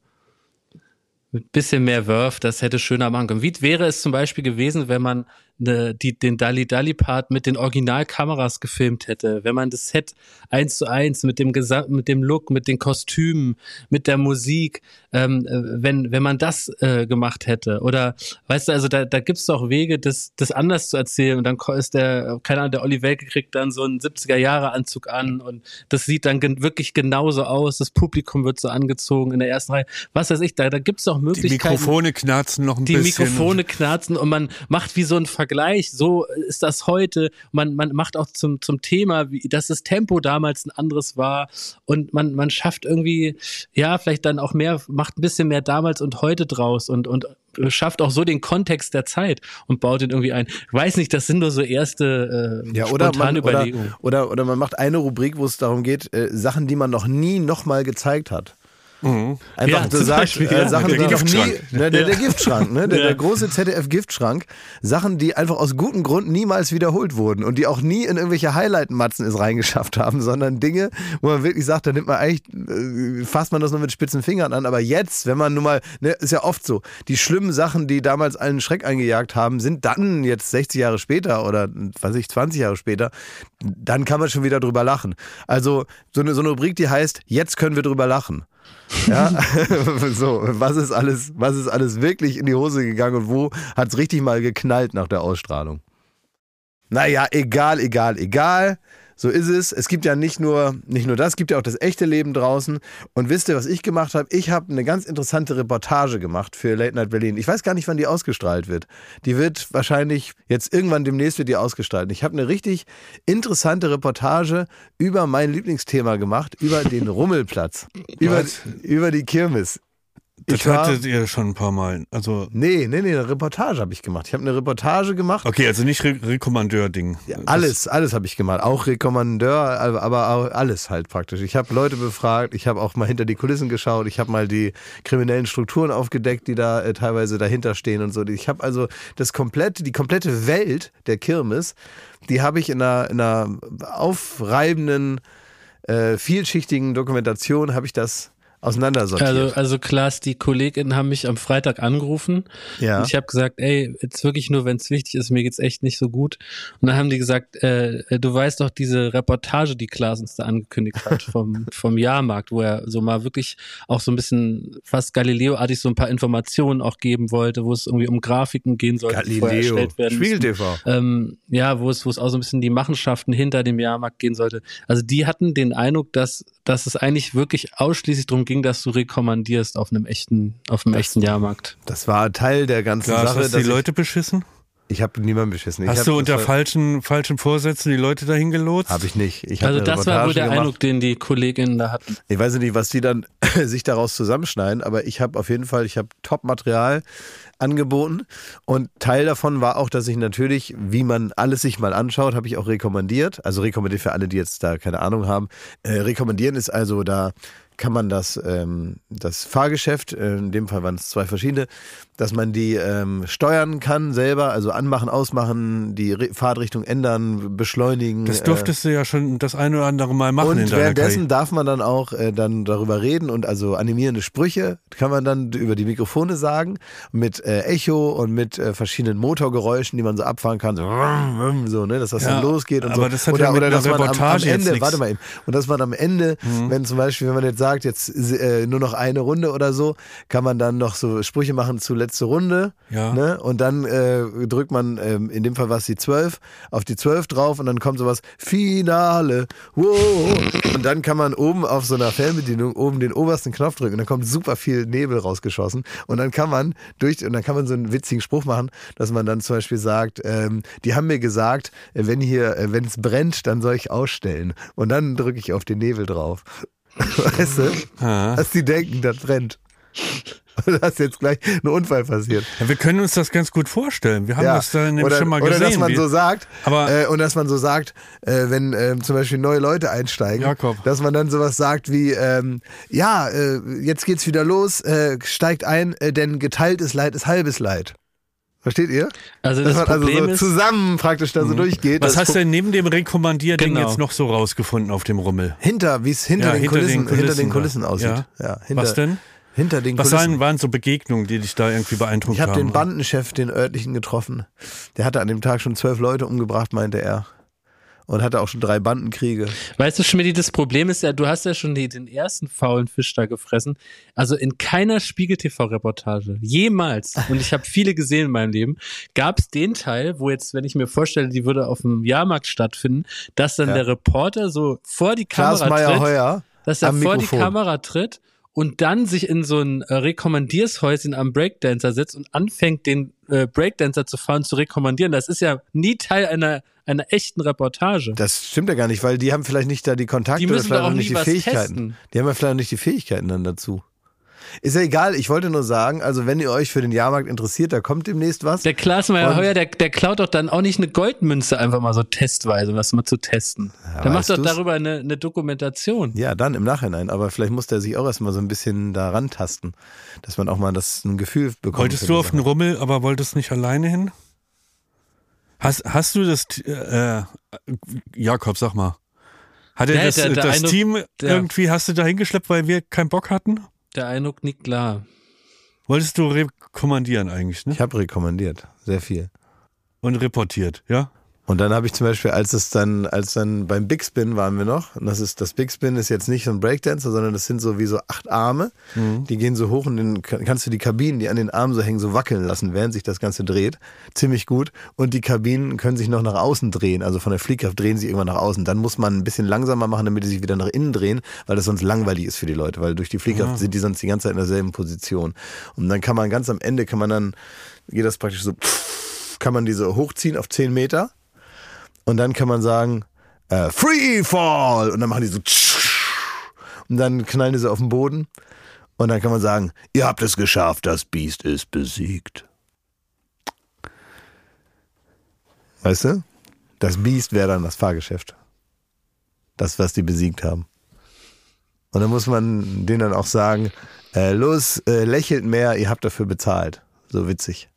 mit bisschen mehr Wurf das hätte schöner machen können. Wie wäre es zum Beispiel gewesen, wenn man ne, die, den Dali Dali Part mit den Originalkameras gefilmt hätte, wenn man das Set eins zu eins mit dem Gesa mit dem Look, mit den Kostümen, mit der Musik, ähm, äh, wenn wenn man das äh, gemacht hätte. Oder weißt du, also da, da gibt's doch Wege, das das anders zu erzählen. Und dann ist der keine Ahnung, der Olli Welke kriegt dann so einen 70er Jahre Anzug an und das sieht dann gen wirklich genauso aus, das Publikum wird so angezogen in der ersten Reihe, was weiß ich, da da gibt's doch Die Möglichkeiten. Mikrofone knarzen noch ein die bisschen. Mikrofone knarzen und man macht wie so ein Vergleich, so ist das heute. Man, man macht auch zum, zum Thema, wie, dass das Tempo damals ein anderes war und man, man schafft irgendwie, ja, vielleicht dann auch mehr, macht ein bisschen mehr damals und heute draus und, und schafft auch so den Kontext der Zeit und baut den irgendwie ein. Ich weiß nicht, das sind nur so erste äh, Ja, oder man, spontane oder, Überlegungen. oder, oder man macht eine Rubrik, wo es darum geht, äh, Sachen, die man noch nie nochmal gezeigt hat. Einfach Ja, du sagst, Beispiel, äh, ja. Sachen, Der die noch nie, ne, der, der Giftschrank, ne, der, Ja. der große ZDF-Giftschrank, Sachen, die einfach aus gutem Grund niemals wiederholt wurden und die auch nie in irgendwelche Highlight-Matzen es reingeschafft haben, sondern Dinge, wo man wirklich sagt, da nimmt man eigentlich, äh, fasst man das nur mit spitzen Fingern an, aber jetzt, wenn man nun mal, ne, ist ja oft so, die schlimmen Sachen, die damals allen Schreck eingejagt haben, sind dann jetzt 60 Jahre später oder, weiß ich, 20 Jahre später, dann kann man schon wieder drüber lachen. Also so eine, so eine Rubrik, die heißt, jetzt können wir drüber lachen. Ja, [laughs] so, was ist alles, was ist alles wirklich in die Hose gegangen und wo hat es richtig mal geknallt nach der Ausstrahlung? Naja, egal, egal, egal. So ist es. Es gibt ja nicht nur, nicht nur das, es gibt ja auch das echte Leben draußen. Und wisst ihr, was ich gemacht habe? Ich habe eine ganz interessante Reportage gemacht für Late Night Berlin. Ich weiß gar nicht, wann die ausgestrahlt wird. Die wird wahrscheinlich jetzt irgendwann demnächst wird die ausgestrahlt. Ich habe eine richtig interessante Reportage über mein Lieblingsthema gemacht, über den Rummelplatz, über, über die Kirmes. Das war- hattet ihr schon ein paar Mal. Also, Nee, nee, nee, eine Reportage habe ich gemacht. Ich habe eine Reportage gemacht. okay, also nicht Re Rekommandeur-Ding. Ja, alles, alles habe ich gemacht. Auch Rekommandeur, aber, aber auch alles halt praktisch. Ich habe Leute befragt, ich habe auch mal hinter die Kulissen geschaut, ich habe mal die kriminellen Strukturen aufgedeckt, die da äh, teilweise dahinter stehen und so. Ich habe also das komplette, die komplette Welt der Kirmes, die habe ich in einer, in einer aufreibenden, äh, vielschichtigen Dokumentation, habe ich das auseinandersortiert. Also, also Klaas, die KollegInnen haben mich am Freitag angerufen. ja. Und ich habe gesagt, ey, jetzt wirklich nur, wenn es wichtig ist, mir geht's echt nicht so gut. Und dann haben die gesagt, äh, äh, du weißt doch diese Reportage, die Klaas uns da angekündigt hat [laughs] vom, vom Jahrmarkt, wo er so mal wirklich auch so ein bisschen fast Galileo-artig so ein paar Informationen auch geben wollte, wo es irgendwie um Grafiken gehen sollte, Galileo, erstellt werden Spiegel. TV. Ähm, ja, wo es, wo es auch so ein bisschen die Machenschaften hinter dem Jahrmarkt gehen sollte. Also die hatten den Eindruck, dass, dass es eigentlich wirklich ausschließlich darum ging, dass du rekommandierst auf einem echten, auf einem echten Jahrmarkt. Das war Teil der ganzen Klar, Sache. hast du die Leute beschissen? Ich, habe niemanden beschissen. Ich Hast du unter das war- falschen, falschen Vorsätzen die Leute dahin gelotst? Habe ich nicht. Ich Also das war wohl Reportage der gemacht. Eindruck, den die Kolleginnen da hatten. Ich weiß nicht, was die dann [laughs] sich daraus zusammenschneiden, aber ich habe auf jeden Fall, ich habe Top-Material angeboten und Teil davon war auch, dass ich natürlich, wie man alles sich mal anschaut, habe ich auch rekommandiert. Also rekommandiert für alle, die jetzt da keine Ahnung haben. Äh, rekommandieren ist also da kann man das, ähm, das Fahrgeschäft, äh, in dem Fall waren es zwei verschiedene, dass man die ähm, steuern kann selber, also anmachen, ausmachen, die Re Fahrtrichtung ändern, beschleunigen. Das äh, durftest du ja schon das eine oder andere Mal machen und währenddessen darf man dann auch äh, dann darüber reden und also animierende Sprüche kann man dann über die Mikrofone sagen mit äh, Echo und mit äh, verschiedenen Motorgeräuschen, die man so abfahren kann, so, [laughs] ne, dass das Ja, dann losgeht und aber so. das hat oder ja mit oder dass man am, am Ende, warte mal eben, und dass man am Ende, Mhm. wenn zum Beispiel, wenn man jetzt sagt, jetzt äh, nur noch eine Runde oder so, kann man dann noch so Sprüche machen zu letzte Runde. Ja. Ne? Und dann äh, drückt man, ähm, in dem Fall war es die 12, auf die 12 drauf und dann kommt sowas, Finale, wow. Und dann kann man oben auf so einer Fernbedienung oben den obersten Knopf drücken und dann kommt super viel Nebel rausgeschossen. Und dann kann man durch, und dann kann man so einen witzigen Spruch machen, dass man dann zum Beispiel sagt, ähm, die haben mir gesagt, äh, wenn hier, äh, wenn es brennt, dann soll ich ausstellen. Und dann drücke ich auf den Nebel drauf. Weißt du? Ah. Dass die denken, das brennt. Und dass jetzt gleich ein Unfall passiert. Ja, wir können uns das ganz gut vorstellen. Wir haben das da nämlich oder, schon mal oder gesehen. dass man so sagt, Aber- äh, und dass man so sagt, äh, wenn ähm, zum Beispiel neue Leute einsteigen, Jakob. dass man dann sowas sagt wie, ähm, ja, äh, jetzt geht's wieder los, äh, steigt ein, äh, denn geteiltes Leid ist halbes Leid. Versteht ihr? Also Dass das man also Problem so ist, zusammen praktisch da so durchgeht. Was Das hast du denn neben dem Rekommandierding Genau. jetzt noch so rausgefunden auf dem Rummel? hinter, wie es hinter, Ja, den hinter den Kulissen, hinter den Kulissen Kulissen war. aussieht. Ja. hinter, Was denn? Hinter den Was Kulissen. waren, waren so Begegnungen, die dich da irgendwie beeindruckt Ich habe haben? den Bandenchef, den örtlichen, getroffen. Der hatte an dem Tag schon zwölf Leute umgebracht, meinte er. Und hatte auch schon drei Bandenkriege. weißt du, Schmidt, das Problem ist ja, du hast ja schon die, den ersten faulen Fisch da gefressen. Also in keiner Spiegel-TV-Reportage, jemals, und ich habe viele gesehen in meinem Leben, gab es den Teil, wo jetzt, wenn ich mir vorstelle, die würde auf dem Jahrmarkt stattfinden, dass dann Ja. der Reporter so vor die Kamera tritt. Meyer-Heuer dass er vor Mikrofon. die Kamera tritt und dann sich in so ein äh, Rekommandiershäuschen am Breakdancer setzt und anfängt, den äh, Breakdancer zu fahren, zu rekommandieren. Das ist ja nie Teil einer, einer echten Reportage. Das stimmt ja gar nicht, weil die haben vielleicht nicht da die Kontakte Die oder vielleicht auch nicht die Fähigkeiten. testen. Die haben ja vielleicht noch nicht die Fähigkeiten dann dazu. Ist ja egal, ich wollte nur sagen, also wenn ihr euch für den Jahrmarkt interessiert, da kommt demnächst was. Der Klaas Meyer Und- Heuer, der, der klaut doch dann auch nicht eine Goldmünze einfach mal so testweise, um das mal zu testen. der macht doch du's? darüber eine, eine Dokumentation. Ja, dann im Nachhinein, aber vielleicht muss der sich auch erstmal so ein bisschen da rantasten, dass man auch mal das ein Gefühl bekommt. Wolltest du auf den Rummel, aber wolltest nicht alleine hin? Hast, hast du das, äh, Jakob, sag mal. Hat er Ja, das, der- der das Eindruck- Team der- irgendwie, hast du da hingeschleppt, weil wir keinen Bock hatten? Der Eindruck nicht klar. Wolltest du rekommandieren eigentlich, ne? Ich habe rekommandiert, sehr viel. Und reportiert, ja? Und dann habe ich zum Beispiel, als es dann, als dann beim Big Spin waren wir noch, und das ist, das Big Spin ist jetzt nicht so ein Breakdancer, sondern das sind so wie so acht Arme, die gehen so hoch und dann kann- kannst du die Kabinen, die an den Armen so hängen, so wackeln lassen, während sich das Ganze dreht. Ziemlich gut. Und die Kabinen können sich noch nach außen drehen, also von der Fliehkraft drehen sie irgendwann nach außen. Dann muss man ein bisschen langsamer machen, damit die sich wieder nach innen drehen, weil das sonst langweilig ist für die Leute, weil durch die Fliehkraft sind die sonst die ganze Zeit in derselben Position. Und dann kann man ganz am Ende, kann man dann, geht das praktisch so, kann man diese hochziehen auf 10 Meter. Und dann kann man sagen, äh, Free Fall! Und dann machen die so und dann knallen die so auf den Boden. Und dann kann man sagen, ihr habt es geschafft, das Biest ist besiegt. Weißt du? Das Biest wäre dann das Fahrgeschäft. Das, was die besiegt haben. Und dann muss man denen dann auch sagen, äh, los, äh, lächelt mehr, ihr habt dafür bezahlt. So witzig.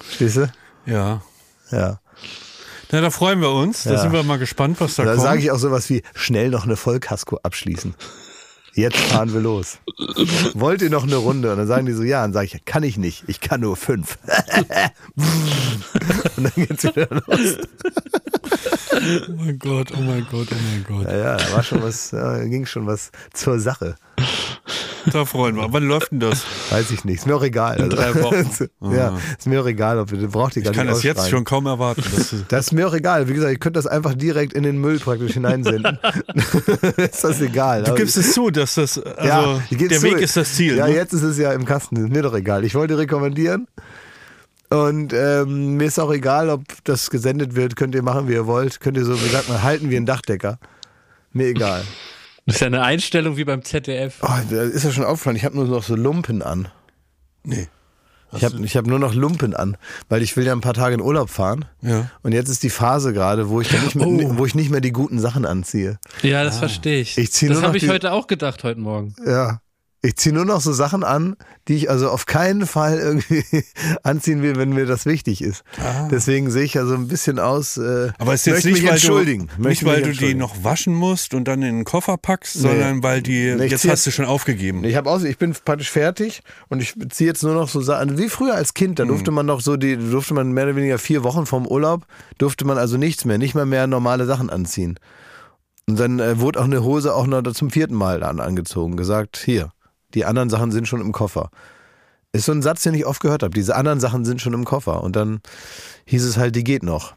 Verstehst du? Ja. Ja. Na, da freuen wir uns. Da Ja. sind wir mal gespannt, was da, Da kommt. sage ich auch sowas wie, schnell noch eine Vollkasko abschließen. Jetzt fahren wir los. Wollt ihr noch eine Runde? Und dann sagen die so, ja. Und sage ich, kann ich nicht. Ich kann nur fünf. [laughs] Und dann geht's wieder los. oh mein Gott, oh mein Gott, oh mein Gott. Ja, ja, da war schon was, ja, ging schon was zur Sache. Da freuen wir. Wann läuft denn das? Weiß ich nicht. Ist mir auch egal. Also, drei Wochen. [laughs] ja, ist mir auch egal, ob ihr braucht ihr gar Ich kann nicht das jetzt schon kaum erwarten. [laughs] Das ist, mir auch egal. Wie gesagt, ich könnte das einfach direkt in den Müll praktisch hineinsenden. [laughs] ist das egal. du gibst es zu, dass das, also geb's der zu. Weg ist das Ziel. Ja, ne? jetzt ist es ja im Kasten. Ist mir doch egal. Ich wollte rekommandieren. Und ähm, mir ist auch egal, ob das gesendet wird. Könnt ihr machen, wie ihr wollt. Könnt ihr so, wie sagt man, halten wie ein Dachdecker. Mir egal. Das ist ja eine Einstellung wie beim ZDF. Oh, da ist ja schon aufgefallen. Ich habe nur noch so Lumpen an. Nee. Ich habe ich hab nur noch Lumpen an, weil ich will ja ein paar Tage in Urlaub fahren. Ja. Und jetzt ist die Phase gerade, wo ich nicht mehr, Oh. wo ich nicht mehr die guten Sachen anziehe. Ja, das verstehe ich. Ich das habe ich die- heute auch gedacht, heute Morgen. Ja. Ich ziehe nur noch so Sachen an, die ich also auf keinen Fall irgendwie [laughs] anziehen will, wenn mir das wichtig ist. Deswegen sehe ich ja so ein bisschen aus. Äh, Ah. Aber es ist jetzt nicht, weil, entschuldigen. du, nicht, weil du die noch waschen musst und dann in den Koffer packst, sondern weil die, Nee, jetzt hast du schon aufgegeben. Ich habe aus, ich bin praktisch fertig und ich ziehe jetzt nur noch so Sachen, wie früher als Kind, da Hm. durfte man noch so die, durfte man mehr oder weniger vier Wochen vom Urlaub, durfte man also nichts mehr, nicht mal mehr normale Sachen anziehen. Und dann äh, wurde auch eine Hose auch noch zum vierten Mal an, angezogen, gesagt, hier, die anderen Sachen sind schon im Koffer. Ist so ein Satz, den ich oft gehört habe, diese anderen Sachen sind schon im Koffer. Und dann hieß es halt, die geht noch.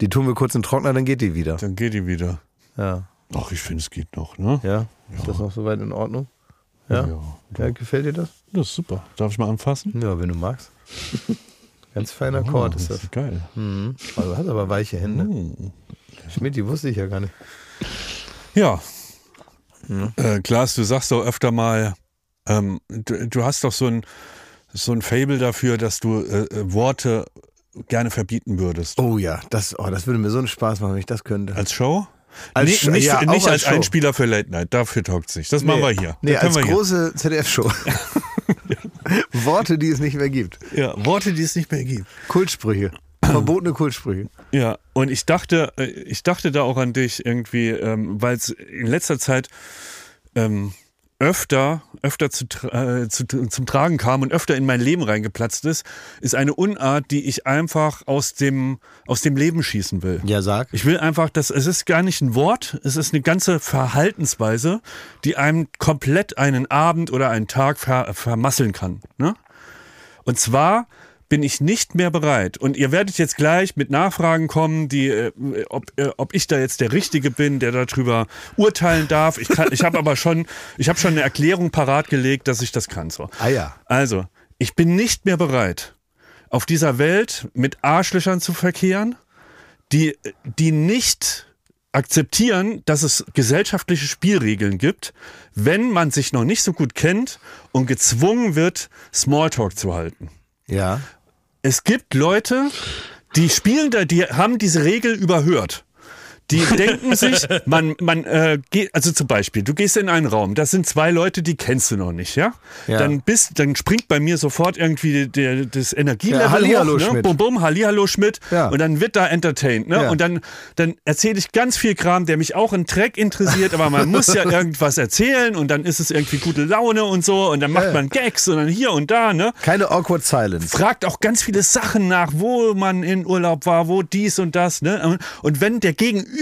Die tun wir kurz in den Trockner, dann geht die wieder. Dann geht die wieder. Ja, Ach, ich finde, es geht noch, ne? ja. Ist das noch soweit in Ordnung? Ja? Ja. ja. Gefällt dir das? Das ist super. Darf ich mal anfassen? Ja, wenn du magst. [laughs] Ganz feiner Oh, ist das. geil. Mhm. Du hast aber weiche Hände. Hm. Schmidt, die wusste ich ja gar nicht. Ja. Äh, Klaas, du sagst doch öfter mal, ähm, du, du hast doch so ein, so ein Fable dafür, dass du äh, äh, Worte gerne verbieten würdest. Oh ja, das, oh, das würde mir so einen Spaß machen, wenn ich das könnte. Als Show? Als nicht nicht, ja, nicht als, als. Einspieler für Late Night, dafür taugt sich. Das machen wir hier. Nee, als wir große ZDF-Show. [laughs] [laughs] Worte, die es nicht mehr gibt. Ja, Worte, die es nicht mehr gibt. Kultsprüche. [clears throat] Verbotene Kultsprüche. Ja, und ich dachte, äh, ich dachte da auch an dich irgendwie, ähm, weil es in letzter Zeit ähm, öfter, öfter zu, äh, zu, zum Tragen kam und öfter in mein Leben reingeplatzt ist, ist eine Unart, die ich einfach aus dem, aus dem Leben schießen will. Ja, sag. Ich will einfach, dass es ist gar nicht ein Wort, es ist eine ganze Verhaltensweise, die einem komplett einen Abend oder einen Tag ver vermasseln kann. Ne? Und zwar bin ich nicht mehr bereit. Und ihr werdet jetzt gleich mit Nachfragen kommen, die, äh, ob, äh, ob ich da jetzt der Richtige bin, der darüber urteilen darf. Ich, kann- ich habe aber schon, ich habe schon eine Erklärung parat gelegt, dass ich das kann. So. Ah ja. Also, ich bin nicht mehr bereit, auf dieser Welt mit Arschlöchern zu verkehren, die, die nicht akzeptieren, dass es gesellschaftliche Spielregeln gibt, wenn man sich noch nicht so gut kennt und gezwungen wird, Smalltalk zu halten. Ja. Es gibt Leute, die spielen da, die haben diese Regel überhört. Die denken sich, man, man äh, geht, also zum Beispiel, du gehst in einen Raum, das sind zwei Leute, die kennst du noch nicht, ja? Ja. Dann bist, dann springt bei mir sofort irgendwie der, das Energielevel Ja, Hallihallo, hoch, ne? Schmidt. Bum, bum, Hallihallo Schmidt. Ja. Und dann wird da entertained, ne? Ja. Und dann, dann erzähle ich ganz viel Kram, der mich auch in Dreck interessiert, aber man muss ja [laughs] irgendwas erzählen und dann ist es irgendwie gute Laune und so und dann macht man Gags und dann hier und da, ne? Keine awkward silence. fragt auch ganz viele Sachen nach, wo man in Urlaub war, wo dies und das. Ne? Und wenn der Gegenüber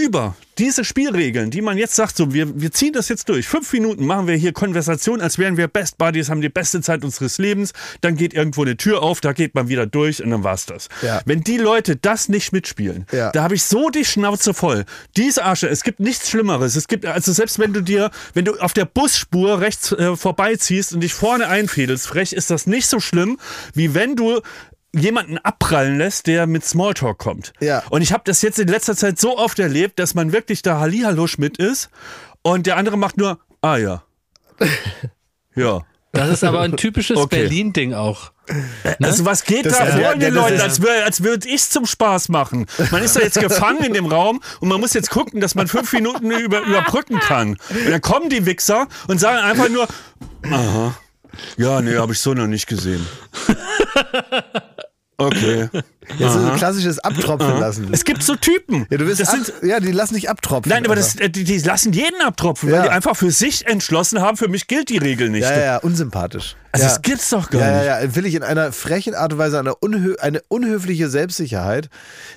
diese Spielregeln, die man jetzt sagt, so wir, wir ziehen das jetzt durch, fünf Minuten machen wir hier Konversation, als wären wir Best Buddies, haben die beste Zeit unseres Lebens, dann geht irgendwo eine Tür auf, da geht man wieder durch und dann war's das. Ja. Wenn die Leute das nicht mitspielen, Ja. da habe ich so die Schnauze voll. Diese Asche, es gibt nichts Schlimmeres. Es gibt, also selbst wenn du dir, wenn du auf der Busspur rechts äh, vorbeiziehst und dich vorne einfädelst, frech, ist das nicht so schlimm, wie wenn du jemanden abprallen lässt, der mit Smalltalk kommt. Ja. Und ich habe das jetzt in letzter Zeit so oft erlebt, dass man wirklich da Hallihallo Schmidt ist und der andere macht nur, ah ja. [laughs] Ja. Das ist aber ein typisches Okay. Berlin-Ding auch. Also was geht Das da vor ja, den das Leuten, als, wür, als würde ich zum Spaß machen. Man ist da jetzt gefangen in dem Raum und man muss jetzt gucken, dass man fünf Minuten über, überbrücken kann. Und dann kommen die Wichser und sagen einfach nur, aha, ja, nee, habe ich so noch nicht gesehen. [laughs] Okay. [laughs] Das ist ein klassisches Abtropfen lassen. Es gibt so Typen. Ja, du wirst ab, sind, ja, die lassen nicht abtropfen. Nein, aber das, äh, die, die lassen jeden abtropfen, weil Ja. die einfach für sich entschlossen haben, für mich gilt die Regel nicht. Ja, ja, unsympathisch. Also ja. das gibt's doch gar nicht. ja, ja, will ich in einer frechen Art und Weise eine, unhö eine unhöfliche Selbstsicherheit,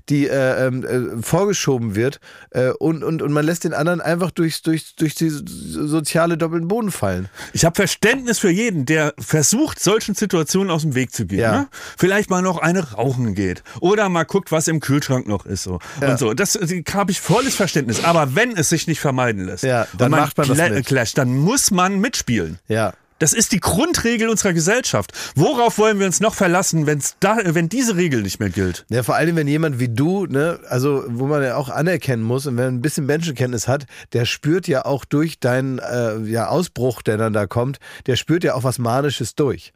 die äh, ähm, äh, vorgeschoben wird äh, und, und, und man lässt den anderen einfach durch, durch, durch die soziale doppelten Boden fallen. Ich habe Verständnis für jeden, der versucht, solchen Situationen aus dem Weg zu gehen. Ja. Ne? Vielleicht mal noch eine rauchen geht oder mal guckt, was im Kühlschrank noch ist. So. Und so. Das habe ich volles Verständnis. Aber wenn es sich nicht vermeiden lässt, Ja, dann und macht man das mit. clasht, dann muss man mitspielen. Ja. Das ist die Grundregel unserer Gesellschaft. Worauf wollen wir uns noch verlassen, wenn's da, wenn diese Regel nicht mehr gilt? Ja, vor allem, wenn jemand wie du, ne, also wo man ja auch anerkennen muss und wenn man ein bisschen Menschenkenntnis hat, der spürt ja auch durch deinen äh, ja, Ausbruch, der dann da kommt, der spürt ja auch was Manisches durch.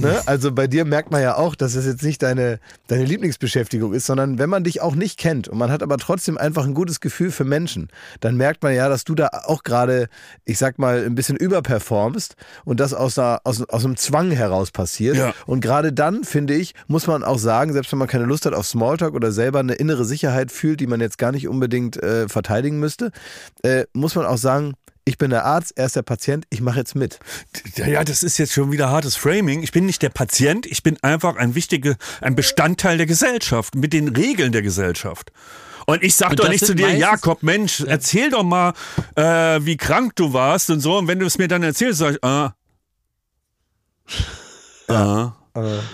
Ne? Also bei dir merkt man ja auch, dass es jetzt nicht deine, deine Lieblingsbeschäftigung ist, sondern wenn man dich auch nicht kennt und man hat aber trotzdem einfach ein gutes Gefühl für Menschen, dann merkt man ja, dass du da auch gerade, ich sag mal, ein bisschen überperformst und das aus, einer, aus, aus einem Zwang heraus passiert. Ja. Und gerade dann, finde ich, muss man auch sagen, selbst wenn man keine Lust hat auf Smalltalk oder selber eine innere Sicherheit fühlt, die man jetzt gar nicht unbedingt äh, verteidigen müsste, äh, muss man auch sagen, ich bin der Arzt, er ist der Patient, ich mache jetzt mit. Ja, ja, das ist jetzt schon wieder hartes Framing. Ich bin nicht der Patient, ich bin einfach ein wichtiger, ein Bestandteil der Gesellschaft, mit den Regeln der Gesellschaft. Und ich sag Und doch nicht zu dir, Jakob, Mensch, erzähl doch mal, äh, wie krank du warst und so. Und wenn du es mir dann erzählst, sag ich, ah. Ah.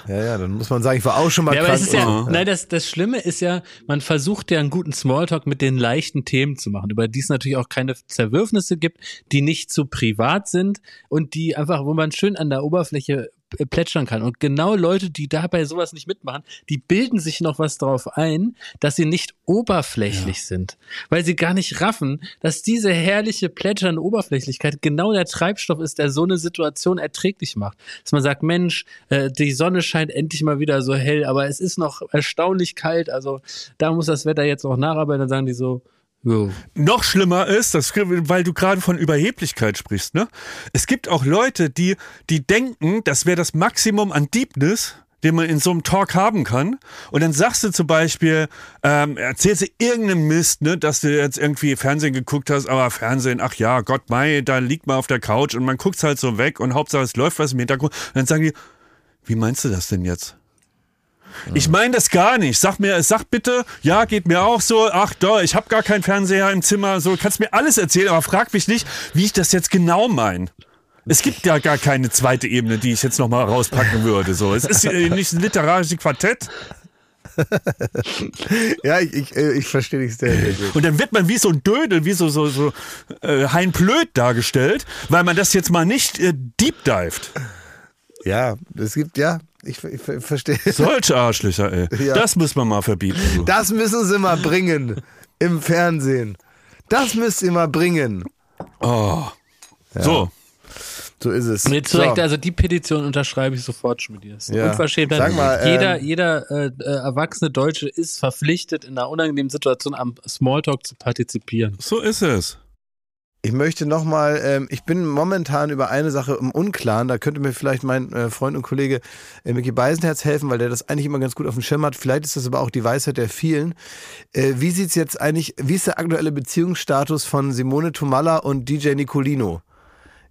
Ja, ja, dann muss man sagen, ich war auch schon mal Ja, aber krank. es ist ja, Oh. und- nein, das, das Schlimme ist ja, man versucht ja einen guten Smalltalk mit den leichten Themen zu machen, über die es natürlich auch keine Zerwürfnisse gibt, die nicht zu privat sind und die einfach, wo man schön an der Oberfläche plätschern kann. Und genau Leute, die dabei sowas nicht mitmachen, die bilden sich noch was drauf ein, dass sie nicht oberflächlich sind. Weil sie gar nicht raffen, dass diese herrliche plätschernde Oberflächlichkeit genau der Treibstoff ist, der so eine Situation erträglich macht. Dass man sagt, Mensch, äh, die Sonne scheint endlich mal wieder so hell, aber es ist noch erstaunlich kalt, also da muss das Wetter jetzt noch nacharbeiten, dann sagen die so, jo. Noch schlimmer ist, das, weil du gerade von Überheblichkeit sprichst, ne? Es gibt auch Leute, die, die denken, das wäre das Maximum an Deepness, den man in so einem Talk haben kann. Und dann sagst du zum Beispiel, ähm, erzählst du irgendeinen Mist, ne, dass du jetzt irgendwie Fernsehen geguckt hast, aber Fernsehen, ach ja, Gott mei, da liegt man auf der Couch und man guckt's halt so weg und Hauptsache es läuft was im Hintergrund. Und dann sagen die, wie meinst du das denn jetzt? Ich meine das gar nicht. Sag mir, sag bitte, ja, geht mir auch so. Ach doch, ich habe gar keinen Fernseher im Zimmer. So kannst mir alles erzählen, aber frag mich nicht, wie ich das jetzt genau meine. Es gibt ja gar keine zweite Ebene, die ich jetzt noch mal rauspacken würde. So, es ist äh, nicht ein literarisches Quartett. [laughs] ja, ich, ich, äh, ich verstehe dich sehr, sehr gut. Und dann wird man wie so ein Dödel, wie so so so äh, Hein Blöd dargestellt, weil man das jetzt mal nicht äh, deep dived. Ja, es gibt, ja, ich, ich, ver- verstehe. Solche Arschlöcher, ey. [laughs] Ja. Das muss man mal verbieten. So. Das müssen sie mal bringen im Fernsehen. Das müsst ihr mal bringen. Oh. So. So ist es. Nee, zu so. Recht, also die Petition unterschreibe ich sofort, Schmidt. Das ist eine Ja. Unverschämtheit. Sag mal, jeder, ähm, jeder äh, äh, erwachsene Deutsche ist verpflichtet, in einer unangenehmen Situation am Smalltalk zu partizipieren. So ist es. Ich möchte nochmal, ähm, ich bin momentan über eine Sache im Unklaren, da könnte mir vielleicht mein äh, Freund und Kollege äh, Micky Beisenherz helfen, weil der das eigentlich immer ganz gut auf dem Schirm hat. Vielleicht ist das aber auch die Weisheit der vielen. Äh, wie sieht's jetzt eigentlich, wie ist der aktuelle Beziehungsstatus von Simone Tomalla und DJ Nicolino?